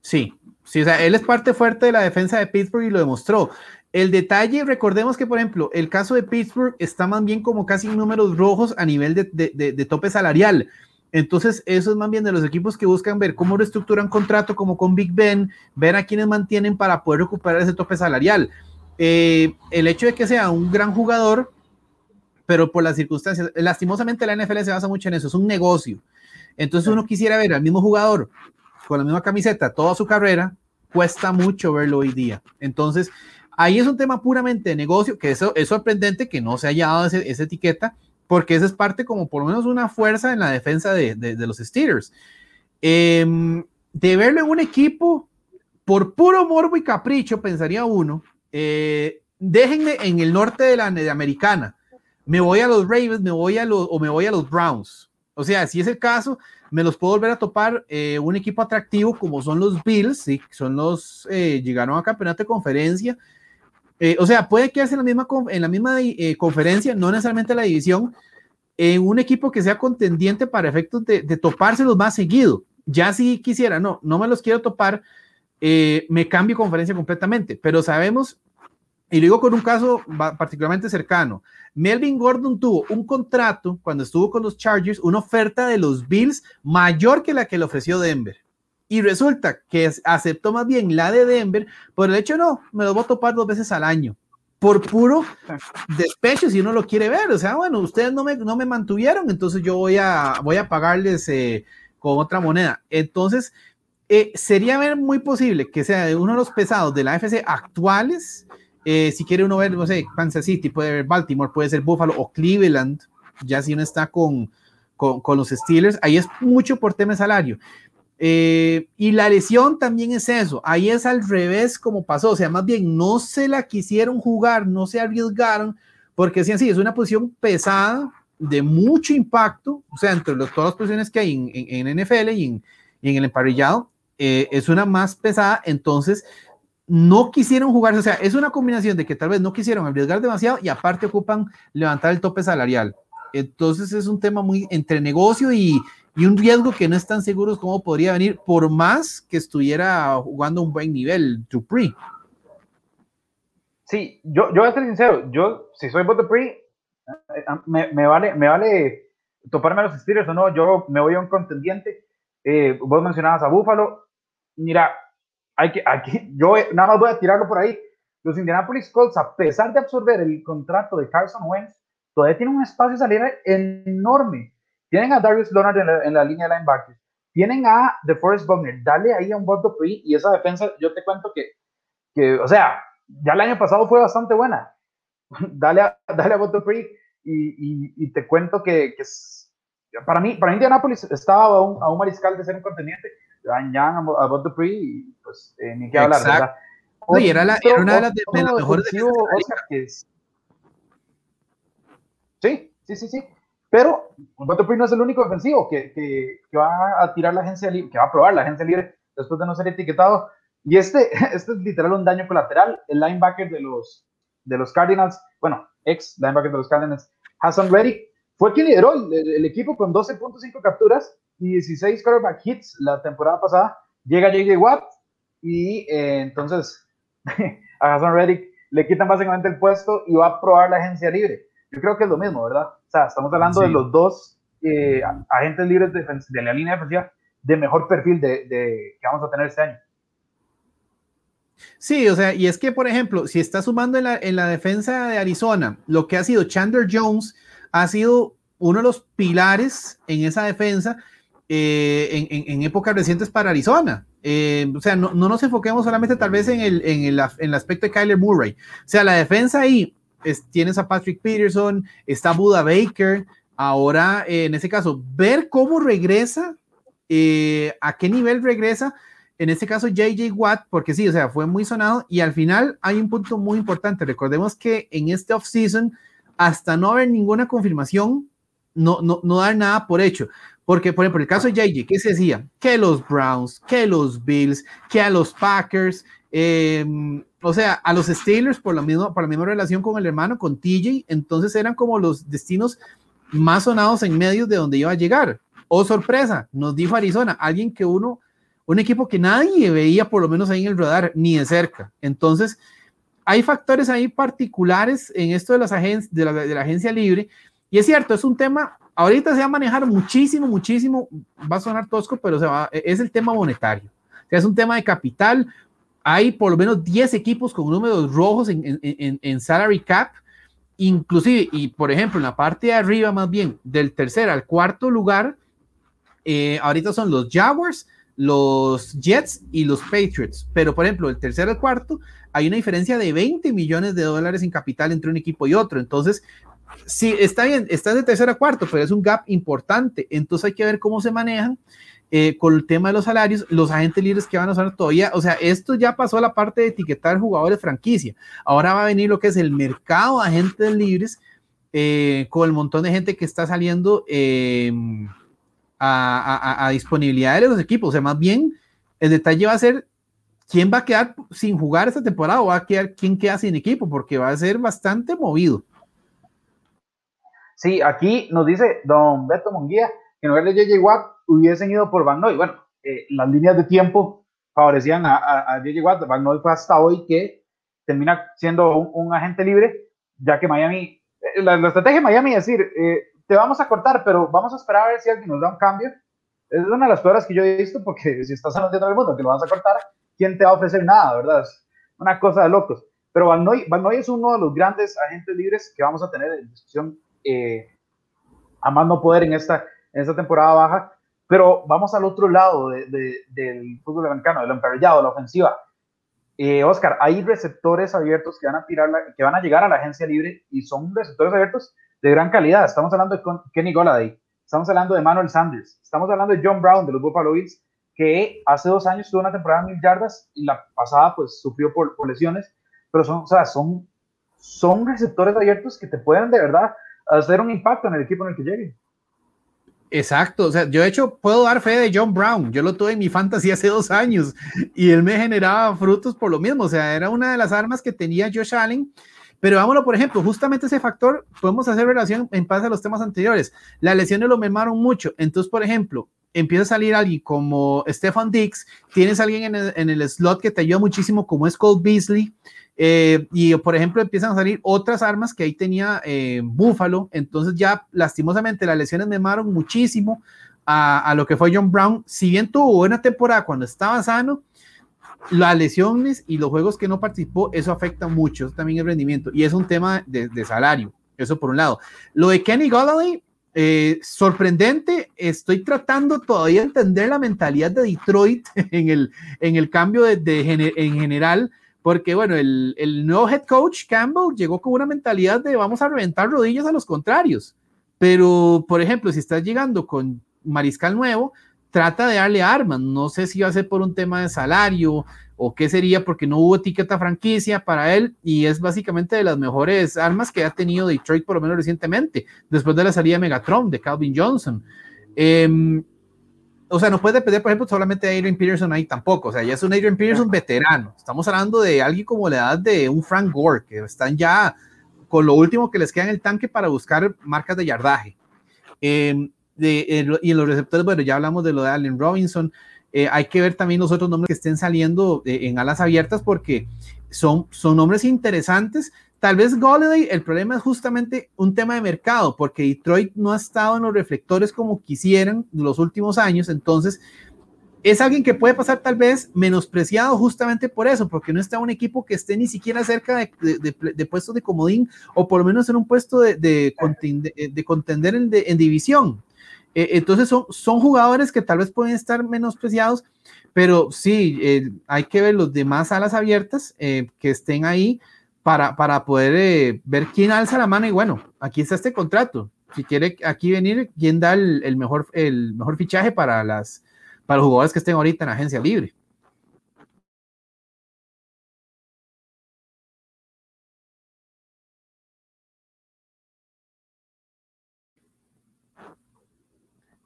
Sí, sí, o sea, él es parte fuerte de la defensa de Pittsburgh y lo demostró. El detalle, recordemos que, por ejemplo, el caso de Pittsburgh está más bien como casi en números rojos a nivel de, tope salarial. Entonces, eso es más bien de los equipos que buscan ver cómo reestructuran contrato, como con Big Ben, ver a quienes mantienen para poder recuperar ese tope salarial. Eh, el hecho de que sea un gran jugador, pero por las circunstancias, lastimosamente la NFL se basa mucho en eso, es un negocio. Entonces, uno quisiera ver al mismo jugador con la misma camiseta toda su carrera, cuesta mucho verlo hoy día. Entonces, Ahí es un tema puramente de negocio, que eso es sorprendente que no se haya dado esa etiqueta, porque esa es parte como por lo menos una fuerza en la defensa de, de, los Steelers. Eh, de verlo en un equipo, por puro morbo y capricho, pensaría uno, eh, déjenme en el norte de la de americana, me voy a los Ravens, me voy a los, o me voy a los Browns. O sea, si es el caso, me los puedo volver a topar eh, un equipo atractivo como son los Bills, sí, son los, eh, llegaron a campeonato de conferencia, eh, o sea, puede quedarse en la misma, en la misma eh, conferencia, no necesariamente la división, en un equipo que sea contendiente para efectos de, de topárselos más seguido. Ya si quisiera, no, no me los quiero topar, eh, me cambio conferencia completamente, pero sabemos, y lo digo con un caso particularmente cercano, Melvin Gordon tuvo un contrato cuando estuvo con los Chargers, una oferta de los Bills mayor que la que le ofreció Denver. Y resulta que aceptó más bien la de Denver por el hecho, no, me lo voy a topar dos veces al año. Por puro despecho, si uno lo quiere ver. O sea, bueno, ustedes no me, no me mantuvieron, entonces yo voy a, voy a pagarles eh, con otra moneda. Entonces, eh, sería muy posible que sea uno de los pesados de la AFC actuales. Eh, si quiere uno ver, no sé, Kansas City, puede ver Baltimore, puede ser Buffalo o Cleveland, ya si uno está con, con, con los Steelers, ahí es mucho por tema de salario. Eh, y la lesión también es eso, ahí es al revés como pasó, o sea, más bien no se la quisieron jugar, no se arriesgaron, porque sí, así es una posición pesada, de mucho impacto, o sea, entre los, todas las posiciones que hay en, en, NFL y en, en, el emparrillado, eh, es una más pesada, entonces no quisieron jugarse, o sea, es una combinación de que tal vez no quisieron arriesgar demasiado y aparte ocupan levantar el tope salarial. Entonces es un tema muy entre negocio y, y un riesgo que no están seguros cómo podría venir, por más que estuviera jugando un buen nivel, Dupree. Sí, yo, yo voy a ser sincero, yo, si soy Bob Dupree, eh, me, me, vale, me vale toparme a los Steelers o no, yo me voy a un contendiente. Eh, vos mencionabas a Buffalo. Mira, hay que, aquí, yo nada más voy a tirarlo por ahí. Los Indianapolis Colts, a pesar de absorber el contrato de Carson Wentz, todavía tienen un espacio de salida enorme. Tienen a Darius Leonard en la, línea de linebackers. Tienen a DeForest Buckner. Dale ahí a un Bob Dupree y esa defensa, yo te cuento que, que, o sea, ya el año pasado fue bastante buena. dale a, dale a Bob Dupree y, y, te cuento que, que para mí, para Indianapolis estaba a un, a un mariscal de ser un contendiente. Ya a, a Bob Dupree y pues eh, ni qué hablar, ¿verdad? Oye, era, la, era una de las, de, las mejores Sí, sí, sí, sí. Pero Dupree no es el único defensivo que, que, que, va a tirar la agencia libre, que va a probar la agencia libre después de no ser etiquetado. Y este, este es literal un daño colateral. El linebacker de los, de los Cardinals, bueno, ex linebacker de los Cardinals, Hassan Reddick, fue quien lideró el, equipo con 12.5 capturas y 16 quarterback hits la temporada pasada. Llega JJ Watt y eh, entonces a Hassan Reddick le quitan básicamente el puesto y va a probar la agencia libre. Yo creo que es lo mismo, ¿verdad? O sea, estamos hablando de los dos eh, agentes libres de, de, la línea defensiva de mejor perfil de, de, que vamos a tener este año. Sí, o sea, y es que, por ejemplo, si está sumando en la, en la defensa de Arizona, lo que ha sido Chandler Jones, ha sido uno de los pilares en esa defensa eh, en, en, épocas recientes para Arizona. Eh, o sea, no, no, nos enfoquemos solamente tal vez en el, en, el, en el aspecto de Kyler Murray. O sea, la defensa ahí tienes a Patrick Peterson, está Buda Baker. Ahora, eh, en ese caso, ver cómo regresa, eh, a qué nivel regresa, en este caso JJ Watt, porque sí, o sea, fue muy sonado y al final hay un punto muy importante. Recordemos que en este offseason, hasta no haber ninguna confirmación, no, no, no dar nada por hecho. Porque, por ejemplo, el caso de JJ, ¿qué se decía? Que los Browns, que los Bills, que a los Packers, eh, o sea, a los Steelers por la, misma, por la misma relación con el hermano, con TJ, entonces eran como los destinos más sonados en medio de donde iba a llegar. Oh, sorpresa, nos dijo Arizona, alguien que uno, un equipo que nadie veía por lo menos ahí en el radar, ni de cerca. Entonces, hay factores ahí particulares en esto de, las la, de la agencia libre, y es cierto, es un tema, ahorita se va a manejar muchísimo, muchísimo, va a sonar tosco, pero es el tema monetario. O sea, es un tema de capital, hay por lo menos 10 equipos con números rojos en, salary cap, inclusive, y por ejemplo, en la parte de arriba más bien, del tercer al cuarto lugar, eh, ahorita son los Jaguars, los Jets y los Patriots, pero por ejemplo, el tercer al cuarto, hay una diferencia de 20 millones de dólares en capital entre un equipo y otro, entonces, sí, está bien, está de tercer a cuarto, pero es un gap importante, entonces hay que ver cómo se manejan eh, con el tema de los salarios, los agentes libres que van a usar todavía, o sea, esto ya pasó a la parte de etiquetar jugadores franquicia. Ahora va a venir lo que es el mercado de agentes libres eh, con el montón de gente que está saliendo em, a, disponibilidad de los equipos. O sea, más bien el detalle va a ser quién va a quedar sin jugar esta temporada o va a quedar quién queda sin equipo, porque va a ser bastante movido. Sí, aquí nos dice don Beto Monguía que en lugar de JJ Watt hubiesen ido por Van Noy. Bueno, eh, las líneas de tiempo favorecían a, a, JJ Watt. Van Noy fue hasta hoy que termina siendo un, agente libre, ya que Miami, eh, la, estrategia de Miami es decir, eh, te vamos a cortar, pero vamos a esperar a ver si alguien nos da un cambio. Es una de las peores que yo he visto, porque si estás anunciando al mundo que lo vas a cortar, ¿quién te va a ofrecer nada, verdad? Es una cosa de locos. Pero Van Noy, Van Noy es uno de los grandes agentes libres que vamos a tener en discusión a más no poder en esta, en esta temporada baja. Pero vamos al otro lado del fútbol americano, del emparrillado, la ofensiva. Eh, Oscar, hay receptores abiertos que van a tirar, que van a llegar a la agencia libre y son receptores abiertos de gran calidad. Estamos hablando de Kenny Goladay, estamos hablando de Manuel Sanders, estamos hablando de John Brown de los Buffalo Bills, que hace dos años tuvo una temporada de mil yardas y la pasada pues sufrió por, lesiones, pero son, o sea, son, son receptores abiertos que te pueden de verdad hacer un impacto en el equipo en el que lleguen. Exacto, o sea, yo de hecho puedo dar fe de John Brown, yo lo tuve en mi fantasy hace dos años y él me generaba frutos por lo mismo, o sea, era una de las armas que tenía Josh Allen, pero vámonos, por ejemplo, justamente ese factor, podemos hacer relación en base a los temas anteriores, las lesiones lo mermaron mucho, entonces, por ejemplo, empieza a salir alguien como Stefan Dix, tienes alguien en el, slot que te ayuda muchísimo como es Cole Beasley, Eh, y por ejemplo, empiezan a salir otras armas que ahí tenía eh, Buffalo. Entonces, ya lastimosamente las lesiones me maron muchísimo a, lo que fue John Brown. Si bien tuvo buena temporada cuando estaba sano, las lesiones y los juegos que no participó, eso afecta mucho también el rendimiento. Y es un tema de, de salario. Eso por un lado. Lo de Kenny Golladay, eh, sorprendente, estoy tratando todavía de entender la mentalidad de Detroit en el, en el cambio de, de en general, porque bueno, el, el, nuevo head coach Campbell llegó con una mentalidad de vamos a reventar rodillas a los contrarios, pero por ejemplo, si estás llegando con mariscal nuevo, trata de darle armas, no sé si va a ser por un tema de salario o qué sería porque no hubo etiqueta franquicia para él y es básicamente de las mejores armas que ha tenido Detroit por lo menos recientemente, después de la salida de Megatron de Calvin Johnson. Eh, o sea, no puede depender, por ejemplo, solamente de Adrian Peterson ahí tampoco, o sea, ya es un Adrian Peterson veterano, estamos hablando de alguien como la edad de un Frank Gore, que están ya con lo último que les queda en el tanque para buscar marcas de yardaje. Eh, de, eh, y en los receptores, bueno, ya hablamos de lo de Allen Robinson, eh, hay que ver también los otros nombres que estén saliendo eh, en alas abiertas porque son, son nombres interesantes. Tal vez Golladay, el problema es justamente un tema de mercado, porque Detroit no ha estado en los reflectores como quisieran los últimos años, entonces es alguien que puede pasar tal vez menospreciado justamente por eso, porque no está un equipo que esté ni siquiera cerca de, de, de, puestos de comodín o por lo menos en un puesto de, contender en, en división. Eh, entonces son, son jugadores que tal vez pueden estar menospreciados, pero sí, eh, hay que ver los demás alas abiertas eh, que estén ahí para, para poder ver quién alza la mano y bueno, aquí está este contrato. Si quiere aquí venir, quién da el, el mejor, el mejor fichaje para, las, para los jugadores que estén ahorita en agencia libre.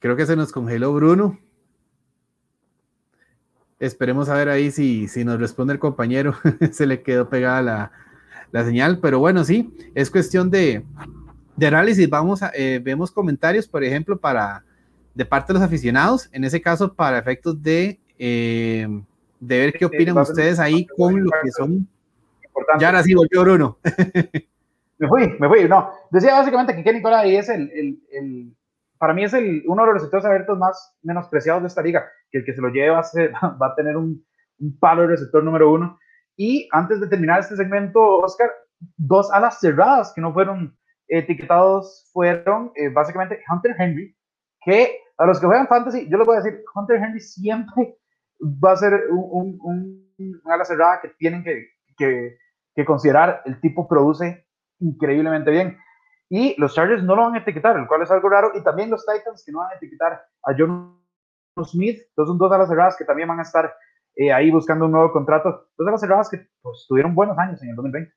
Creo que se nos congeló Bruno. Esperemos a ver ahí si, si nos responde el compañero. se le quedó pegada la, la, señal, pero bueno, sí, es cuestión de, de análisis. Vamos a, eh, vemos comentarios, por ejemplo, para de parte de los aficionados, en ese caso para efectos de, eh, de ver qué opinan ustedes ahí con lo que son. Ya ahora sí volvió Bruno. me fui, me fui. No, decía básicamente que Kenny Colay es el, el, el para mí es el, uno de los receptores abiertos más menospreciados de esta liga, que el que se lo lleve va a, ser, va a tener un, un, palo de receptor número uno. Y antes de terminar este segmento, Oscar, dos alas cerradas que no fueron etiquetados fueron eh, básicamente Hunter Henry, que a los que juegan fantasy, yo les voy a decir, Hunter Henry siempre va a ser un, un, un ala cerrada que tienen que, que, que considerar. El tipo produce increíblemente bien. Y los Chargers no lo van a etiquetar, el cual es algo raro. Y también los Titans que no van a etiquetar a John Smith. Entonces son dos alas cerradas que también van a estar eh, ahí buscando un nuevo contrato. Dos alas cerradas que pues, tuvieron buenos años en el 2020.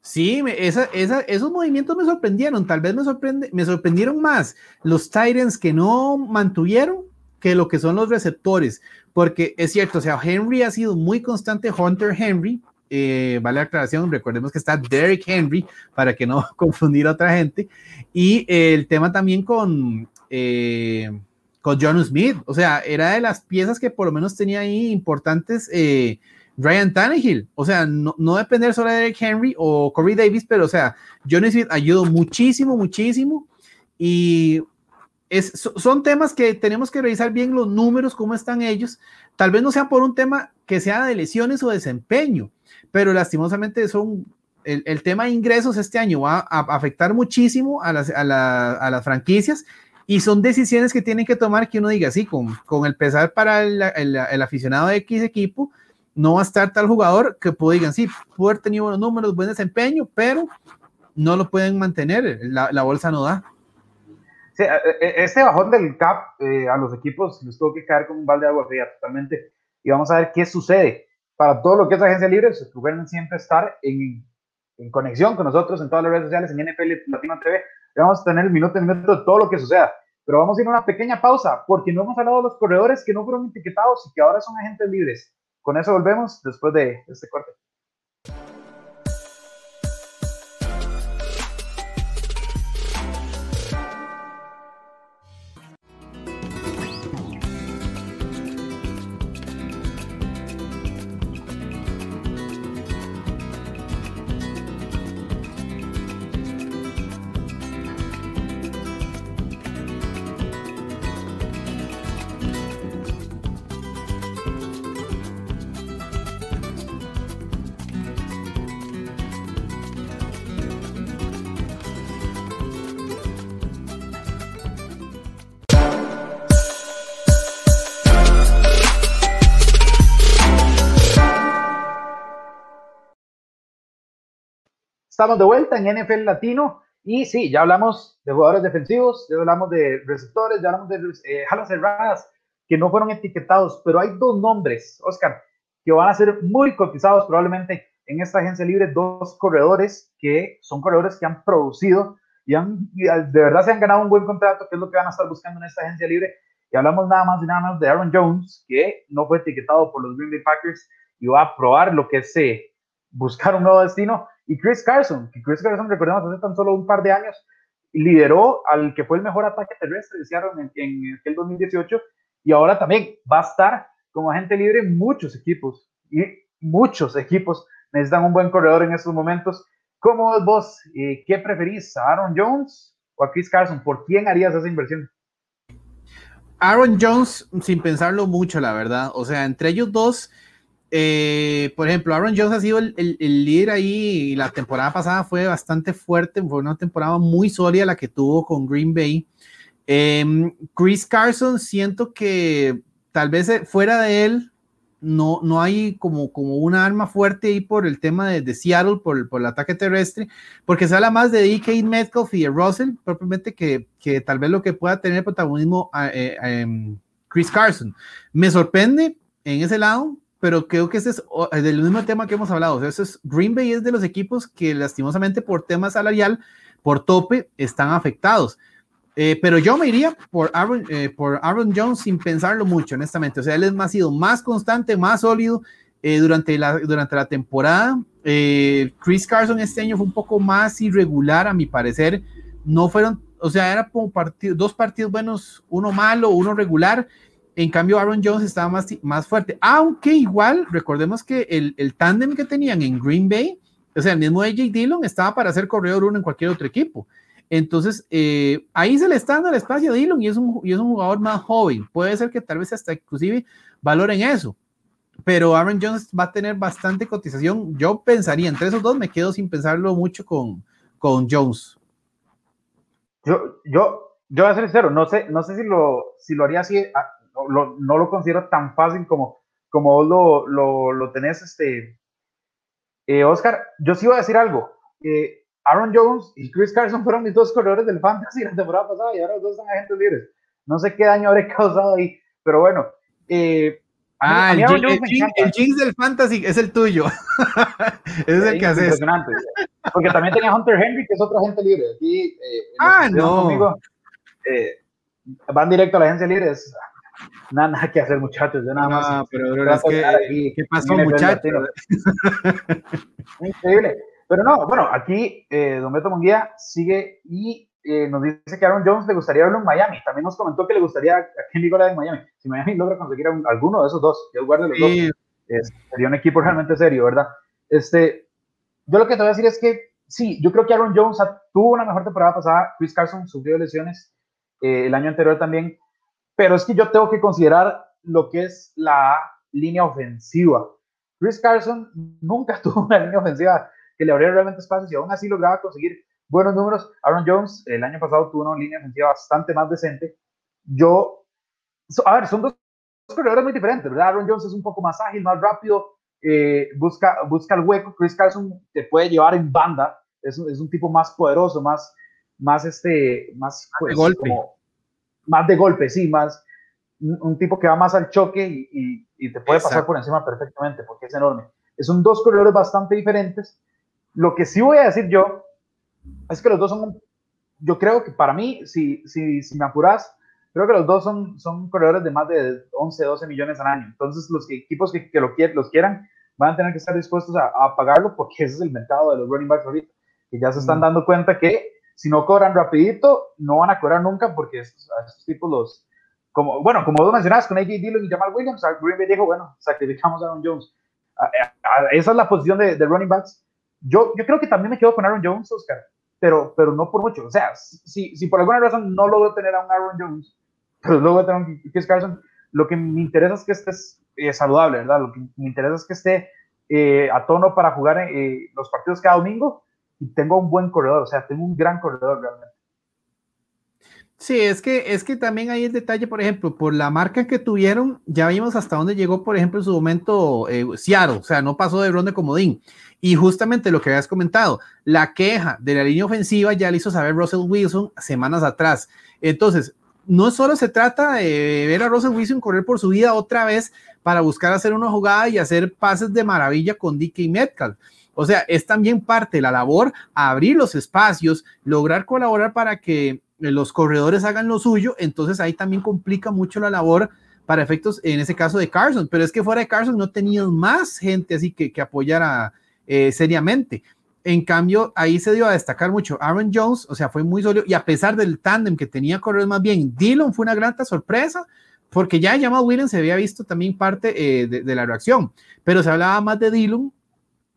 Sí, esa, esa, esos movimientos me sorprendieron. Tal vez me, sorprende, me sorprendieron más los Titans que no mantuvieron que lo que son los receptores. Porque es cierto, o sea, Henry ha sido muy constante, Hunter Henry, eh, vale la aclaración, recordemos que está Derrick Henry para que no confundir a otra gente. Y el tema también con, eh, con John Smith, o sea, era de las piezas que por lo menos tenía ahí importantes eh, Ryan Tannehill, o sea, no, no, depender solo de Derrick Henry o Corey Davis, pero o sea, John Smith ayudó muchísimo, muchísimo. Y es, son temas que tenemos que revisar bien los números, cómo están ellos. Tal vez no sea por un tema que sea de lesiones o desempeño, pero lastimosamente son el, el, tema de ingresos este año va a afectar muchísimo a las, a, la, a las franquicias y son decisiones que tienen que tomar que uno diga, sí, con, con el pesar para el, el, aficionado de X equipo, no va a estar tal jugador que pueda digan, sí, puede haber tenido buenos números, buen desempeño, pero no lo pueden mantener, la, la bolsa no da. Sí, este bajón del cap eh, a los equipos les tuvo que caer como un balde de agua fría totalmente y vamos a ver qué sucede para todo lo que es agencia libre, se siempre estar en, en, conexión con nosotros en todas las redes sociales, en NFL Latino TV. Vamos a tener minuto en minuto de todo lo que suceda. Pero vamos a ir a una pequeña pausa, porque no hemos hablado de los corredores que no fueron etiquetados y que ahora son agentes libres. Con eso volvemos después de este corte. Estamos de vuelta en NFL Latino y sí, ya hablamos de jugadores defensivos, ya hablamos de receptores, ya hablamos de eh, alas cerradas que no fueron etiquetados, pero hay dos nombres, Oscar, que van a ser muy cotizados probablemente en esta agencia libre, dos corredores que son corredores que han producido y, han, de verdad se han ganado un buen contrato, que es lo que van a estar buscando en esta agencia libre. Y hablamos nada más y nada más de Aaron Jones, que no fue etiquetado por los Green Bay Packers y va a probar lo que es eh, buscar un nuevo destino. Y Chris Carson, que Chris Carson, recordemos, hace tan solo un par de años, lideró al que fue el mejor ataque terrestre de en, el 2018 y ahora también va a estar como agente libre en muchos equipos y muchos equipos necesitan un buen corredor en estos momentos. ¿Cómo vos? Eh, ¿Qué preferís? ¿A Aaron Jones o a Chris Carson? ¿Por quién harías esa inversión? Aaron Jones, sin pensarlo mucho, la verdad. O sea, entre ellos dos, eh, por ejemplo, Aaron Jones ha sido el, líder ahí y la temporada pasada fue bastante fuerte, fue una temporada muy sólida la que tuvo con Green Bay. Em, Chris Carson, siento que tal vez eh, fuera de él no, no hay como, como una arma fuerte ahí por el tema de, Seattle, por, por, el ataque terrestre, porque se habla más de DK Metcalf y de Russell, propiamente que, que tal vez lo que pueda tener protagonismo a, eh, em, Chris Carson. Me sorprende en ese lado, pero creo que ese es del mismo tema que hemos hablado. O sea, eso es, Green Bay es de los equipos que lastimosamente por tema salarial, por tope, están afectados. Eh, pero yo me iría por Aaron, eh, por Aaron Jones sin pensarlo mucho, honestamente. O sea, él es más, sido más constante, más sólido eh, durante, la, durante la temporada. Chris Carson este año fue un poco más irregular, a mi parecer. No fueron, o sea, era como dos partidos buenos, uno malo, uno regular. En cambio, Aaron Jones estaba más, más fuerte. Aunque igual, recordemos que el, el tándem que tenían en Green Bay, o sea, el mismo AJ Dillon estaba para ser corredor uno en cualquier otro equipo. Entonces, eh, ahí se le está dando el espacio a Dillon y es, un, y es un jugador más joven. Puede ser que tal vez hasta inclusive valoren eso. Pero Aaron Jones va a tener bastante cotización. Yo pensaría, entre esos dos me quedo sin pensarlo mucho con, con Jones. Yo, yo, yo voy a ser sincero, no sé, no sé si lo, si lo haría así, no, no lo considero tan fácil como, como vos lo, lo, lo tenés, este, eh, Oscar. Yo sí voy a decir algo. Eh, Aaron Jones y Chris Carson fueron mis dos corredores del fantasy la temporada pasada y ahora los dos son agentes libres. No sé qué daño habré causado ahí, pero bueno. Eh, ah, el, jeans del fantasy es el tuyo. es el que haces. Impresionante. Porque también tenía Hunter Henry, que es otro agente libre. Aquí, eh, ah, no. eh, van directo a la agencia libre. nada, nada, que hacer, muchachos. nada más. Ah, pero, es que, ¿qué pasó, muchachos? Increíble. Pero no, bueno, aquí eh, Don Beto Munguía sigue y eh, nos dice que Aaron Jones le gustaría verlo en Miami. También nos comentó que le gustaría a Ken Nicola en Miami. Si Miami logra conseguir alguno de esos dos, que guarde los dos, sería un equipo realmente serio, ¿verdad? Este, yo lo que te voy a decir es que sí, yo creo que Aaron Jones tuvo una mejor temporada pasada. Chris Carson sufrió lesiones eh, el año anterior también. Pero es que yo tengo que considerar lo que es la línea ofensiva. Chris Carson nunca tuvo una línea ofensiva que le abría realmente espacios y aún así lograba conseguir buenos números. Aaron Jones el año pasado tuvo una línea ofensiva bastante más decente. Yo, a ver, son dos corredores muy diferentes, ¿verdad? Aaron Jones es un poco más ágil, más rápido, eh, busca, busca el hueco. Chris Carson te puede llevar en banda, es, es un tipo más poderoso, más, más, este, más, pues, de golpe. Más de golpe, sí, más un, tipo que va más al choque y, y, te puede pasar por encima perfectamente porque es enorme. Son dos corredores bastante diferentes lo que sí voy a decir yo es que los dos son, yo creo que para mí, si, si, si me apuras, creo que los dos son, son corredores de más de 11, 12 millones al año. Entonces, los equipos que, que lo los quieran van a tener que estar dispuestos a, a, pagarlo porque ese es el mercado de los running backs ahorita. Y ya se están mm. dando cuenta que si no cobran rapidito, no van a cobrar nunca porque estos, a estos tipos los... Como, bueno, como vos mencionabas con AJ Dillon y Jamal Williams, Green Bay dijo, bueno, sacrificamos a Aaron Jones. esa es la posición de, de running backs yo, yo creo que también me quedo con Aaron Jones, Oscar, pero, pero no por mucho. O sea, si, si por alguna razón no logro tener a un Aaron Jones, pero luego tener a un Chris Carson, lo que me interesa es que esté eh, saludable, ¿verdad? Lo que me interesa es que esté eh, a tono para jugar eh, los partidos cada domingo tengo un buen corredor, o sea, tengo un gran corredor realmente. Sí, es que, es que también hay el detalle, por ejemplo, por la marca que tuvieron, ya vimos hasta dónde llegó, por ejemplo, en su momento eh, o sea, no pasó de de comodín. Y justamente lo que habías comentado, la queja de la línea ofensiva ya le hizo saber Russell Wilson semanas atrás. Entonces, no solo se trata de ver a Russell Wilson correr por su vida otra vez para buscar hacer una jugada y hacer pases de maravilla con DK Metcalf. O sea, es también parte de la labor abrir los espacios, lograr colaborar para que los corredores hagan lo suyo, entonces ahí también complica mucho la labor para efectos, en ese caso de Carson, pero es que fuera de Carson no tenían más gente así que, que apoyara eh, seriamente. En cambio, ahí se dio a destacar mucho Aaron Jones, o sea, fue muy sólido. Y a pesar del tándem que tenía corredores más bien, Dillon fue una grata sorpresa porque ya Jamal Williams se había visto también parte eh, de, la reacción, pero se hablaba más de Dillon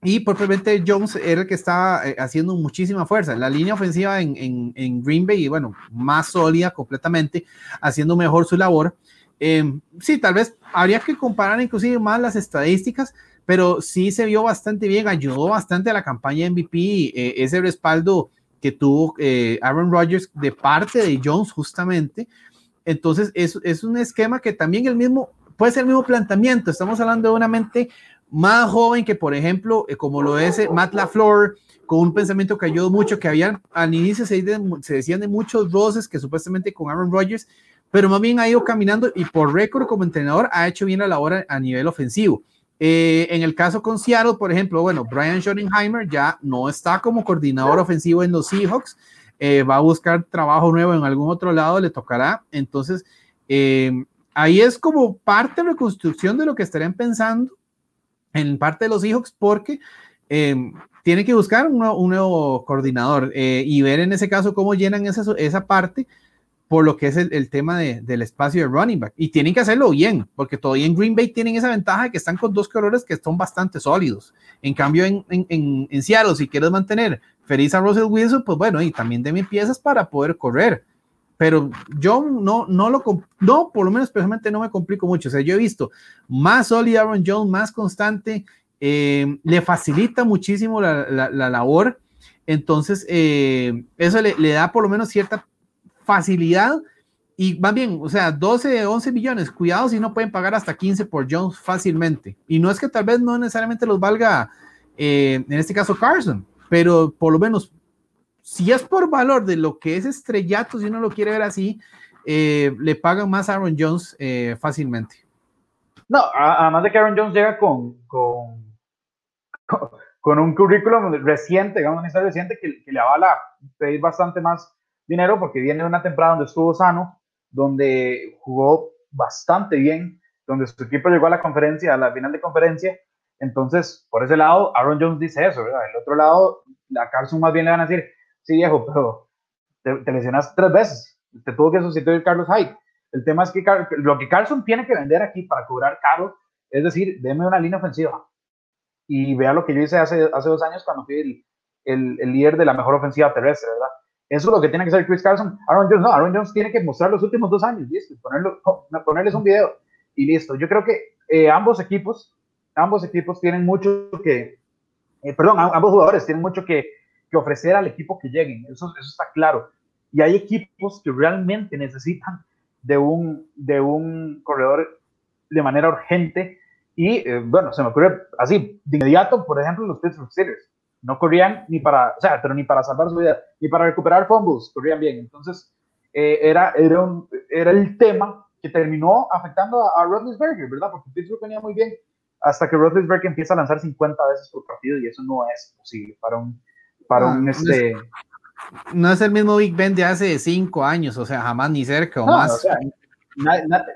y propiamente Jones era el que estaba eh, haciendo muchísima fuerza. La línea ofensiva en, en, Green Bay, bueno, más sólida completamente, haciendo mejor su labor. Em, sí, tal vez habría que comparar inclusive más las estadísticas, pero sí se vio bastante bien, ayudó bastante a la campaña MVP, eh, ese respaldo que tuvo eh, Aaron Rodgers de parte de Jones justamente. Entonces, es, es un esquema que también el mismo, puede ser el mismo planteamiento. Estamos hablando de una mente más joven que, por ejemplo, eh, como lo es eh, Matt LaFleur, con un pensamiento que ayudó mucho, que habían al inicio se, decían de muchos roces que supuestamente con Aaron Rodgers, pero más bien ha ido caminando y por récord como entrenador ha hecho bien la labor a, nivel ofensivo. Eh, en el caso con Seattle, por ejemplo, bueno, Brian Schottenheimer ya no está como coordinador ofensivo en los Seahawks, va a buscar trabajo nuevo en algún otro lado, le tocará. Entonces, ahí es como parte de reconstrucción de lo que estarían pensando en parte de los Seahawks porque eh, tiene que buscar un, nuevo coordinador eh, y ver en ese caso cómo llenan esa, esa parte por lo que es el, tema del espacio de running back. Y tienen que hacerlo bien, porque todavía en Green Bay tienen esa ventaja de que están con dos colores que son bastante sólidos. En cambio, en, en, en, Seattle, si quieres mantener feliz a Russell Wilson, pues bueno, y también de piezas para poder correr. Pero yo no, no lo, no, por lo menos personalmente no me complico mucho. O sea, yo he visto más sólido Aaron Jones, más constante, eh, le facilita muchísimo la, la, labor. Entonces, eh, eso le, le, da por lo menos cierta facilidad. Y más bien, o sea, 12, 11 millones, cuidado si no pueden pagar hasta 15 por Jones fácilmente. Y no es que tal vez no necesariamente los valga, eh, en este caso, Carson, pero por lo menos, si es por valor de lo que es estrellato, si uno lo quiere ver así, le pagan más a Aaron Jones fácilmente. No, además de que Aaron Jones llega con, con, con un currículum reciente, digamos, una historia reciente que, le avala pedir bastante más dinero porque viene una temporada donde estuvo sano, donde jugó bastante bien, donde su equipo llegó a la conferencia, a la final de conferencia. Entonces, por ese lado, Aaron Jones dice eso, ¿verdad? El otro lado, a Carson más bien le van a decir, sí, viejo, pero te, te lesionaste tres veces, te tuvo que sustituir Carlos Hyde. El tema es que lo que Carlson tiene que vender aquí para cobrar caro es decir, deme una línea ofensiva. Y vea lo que yo hice hace, hace dos años cuando fui el, el, el líder de la mejor ofensiva terrestre, ¿verdad? Eso es lo que tiene que hacer Chris Carson. Aaron Jones, no, Aaron Jones tiene que mostrar los últimos dos años, listo, ponerlo, ponerles un video y listo. Yo creo que eh, ambos equipos, ambos equipos tienen mucho que, eh, perdón, ambos jugadores tienen mucho que, que, ofrecer al equipo que lleguen, eso, eso está claro. Y hay equipos que realmente necesitan de un, de un corredor de manera urgente. Y eh, bueno, se me ocurre así, de inmediato, por ejemplo, los Pittsburgh Steelers. No corrían ni para, o sea, pero ni para salvar su vida, ni para recuperar fumbles, corrían bien. Entonces, eh, era, era, un, era el tema que terminó afectando a, a Roethlisberger, ¿verdad? Porque Pittsburgh venía muy bien hasta que Roethlisberger empieza a lanzar 50 veces por partido y eso no es posible para un, para un, este, no es el mismo Big Ben de hace cinco años, o sea, jamás ni cerca o más.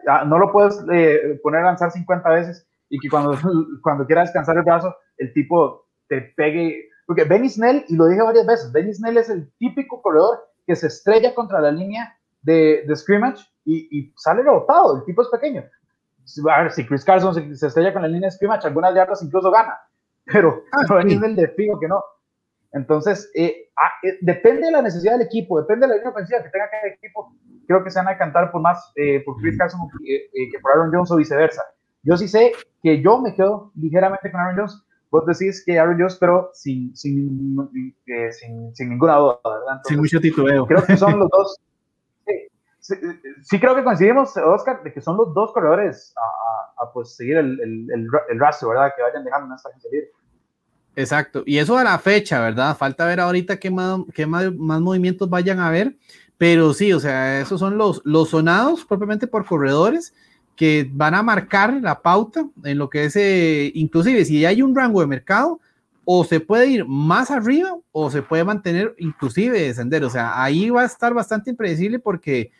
Ah, no lo puedes eh, poner a lanzar 50 veces y que cuando, cuando quiera descansar el brazo, el tipo te pegue. Porque Benny Snell, y lo dije varias veces, Benny Snell es el típico corredor que se estrella contra la línea de, de scrimmage y, y, sale rebotado. El tipo es pequeño. A ver, si Chris Carson se, estrella con la línea de scrimmage, algunas yardas incluso gana. Pero ah, Benny Snell de fijo que no. Entonces, eh, ah, eh, depende de la necesidad del equipo, depende de la línea ofensiva que tenga cada equipo. Creo que se van a cantar por más eh, por Chris Carson que por Aaron Jones o viceversa. Yo sí sé que yo me quedo ligeramente con Aaron Jones. Vos decís que Aaron Jones, pero sin, sin, sin, sin ninguna duda, ¿verdad? sin mucho titubeo. Creo que son los dos. sí, creo que coincidimos, Oscar, de que son los dos corredores a, pues, seguir el, el, el, rastro, ¿verdad? Que vayan dejando en esta libre. Exacto, y eso a la fecha, ¿verdad? Falta ver ahorita qué más, qué más, más movimientos vayan a haber, pero sí, o sea, esos son los, los sonados propiamente por corredores que van a marcar la pauta en lo que es, eh, inclusive si hay un rango de mercado, o se puede ir más arriba o se puede mantener inclusive descender. O sea, ahí va a estar bastante impredecible porque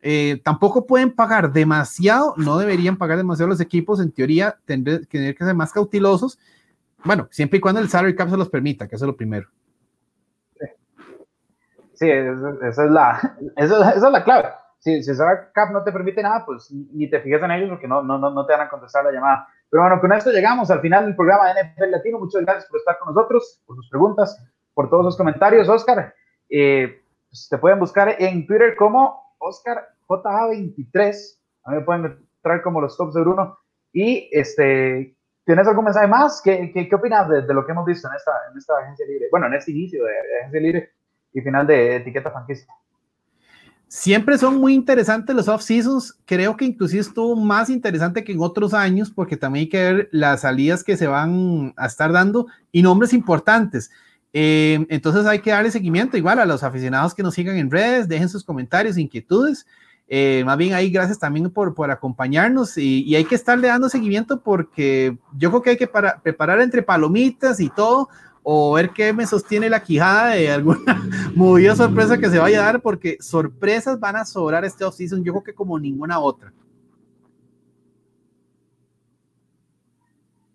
eh, tampoco pueden pagar demasiado, no deberían pagar demasiado los equipos, en teoría tendrían que ser más cautelosos. Bueno, siempre y cuando el salary cap se los permita, que eso es lo primero. Sí, esa, es la, esa, es la clave. Si, si el salary cap no te permite nada, pues ni te fijas en ellos porque no, no, no te van a contestar la llamada. Pero bueno, con esto llegamos al final del programa de NFL Latino. Muchas gracias por estar con nosotros, por sus preguntas, por todos los comentarios. Oscar, eh, pues, te pueden buscar en Twitter como Oscar JA23. A mí me pueden traer como los tops de Bruno. Y este, ¿tienes algún mensaje más? ¿Qué, qué, opinas de, lo que hemos visto en esta, en esta agencia libre? Bueno, en este inicio de, de agencia libre y final de etiqueta franquicia. Siempre son muy interesantes los off-seasons. Creo que inclusive estuvo más interesante que en otros años porque también hay que ver las salidas que se van a estar dando y nombres importantes. Eh, entonces hay que darle seguimiento igual a los aficionados que nos sigan en redes, dejen sus comentarios, inquietudes. Eh, más bien ahí, gracias también por, por acompañarnos y, hay que estarle dando seguimiento porque yo creo que hay que para, preparar entre palomitas y todo o ver qué me sostiene la quijada de alguna movida sorpresa que se vaya a dar, porque sorpresas van a sobrar este offseason, yo creo que como ninguna otra.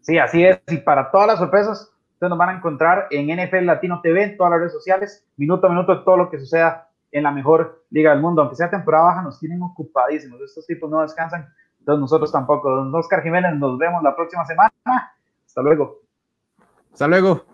Sí, así es. Y para todas las sorpresas, ustedes nos van a encontrar en NFL Latino TV, en todas las redes sociales, minuto a minuto, todo lo que suceda en la mejor liga del mundo. Aunque sea temporada baja, nos tienen ocupadísimos. Estos tipos no descansan, entonces nosotros tampoco. Don Oscar Jiménez, nos vemos la próxima semana. Hasta luego. Hasta luego.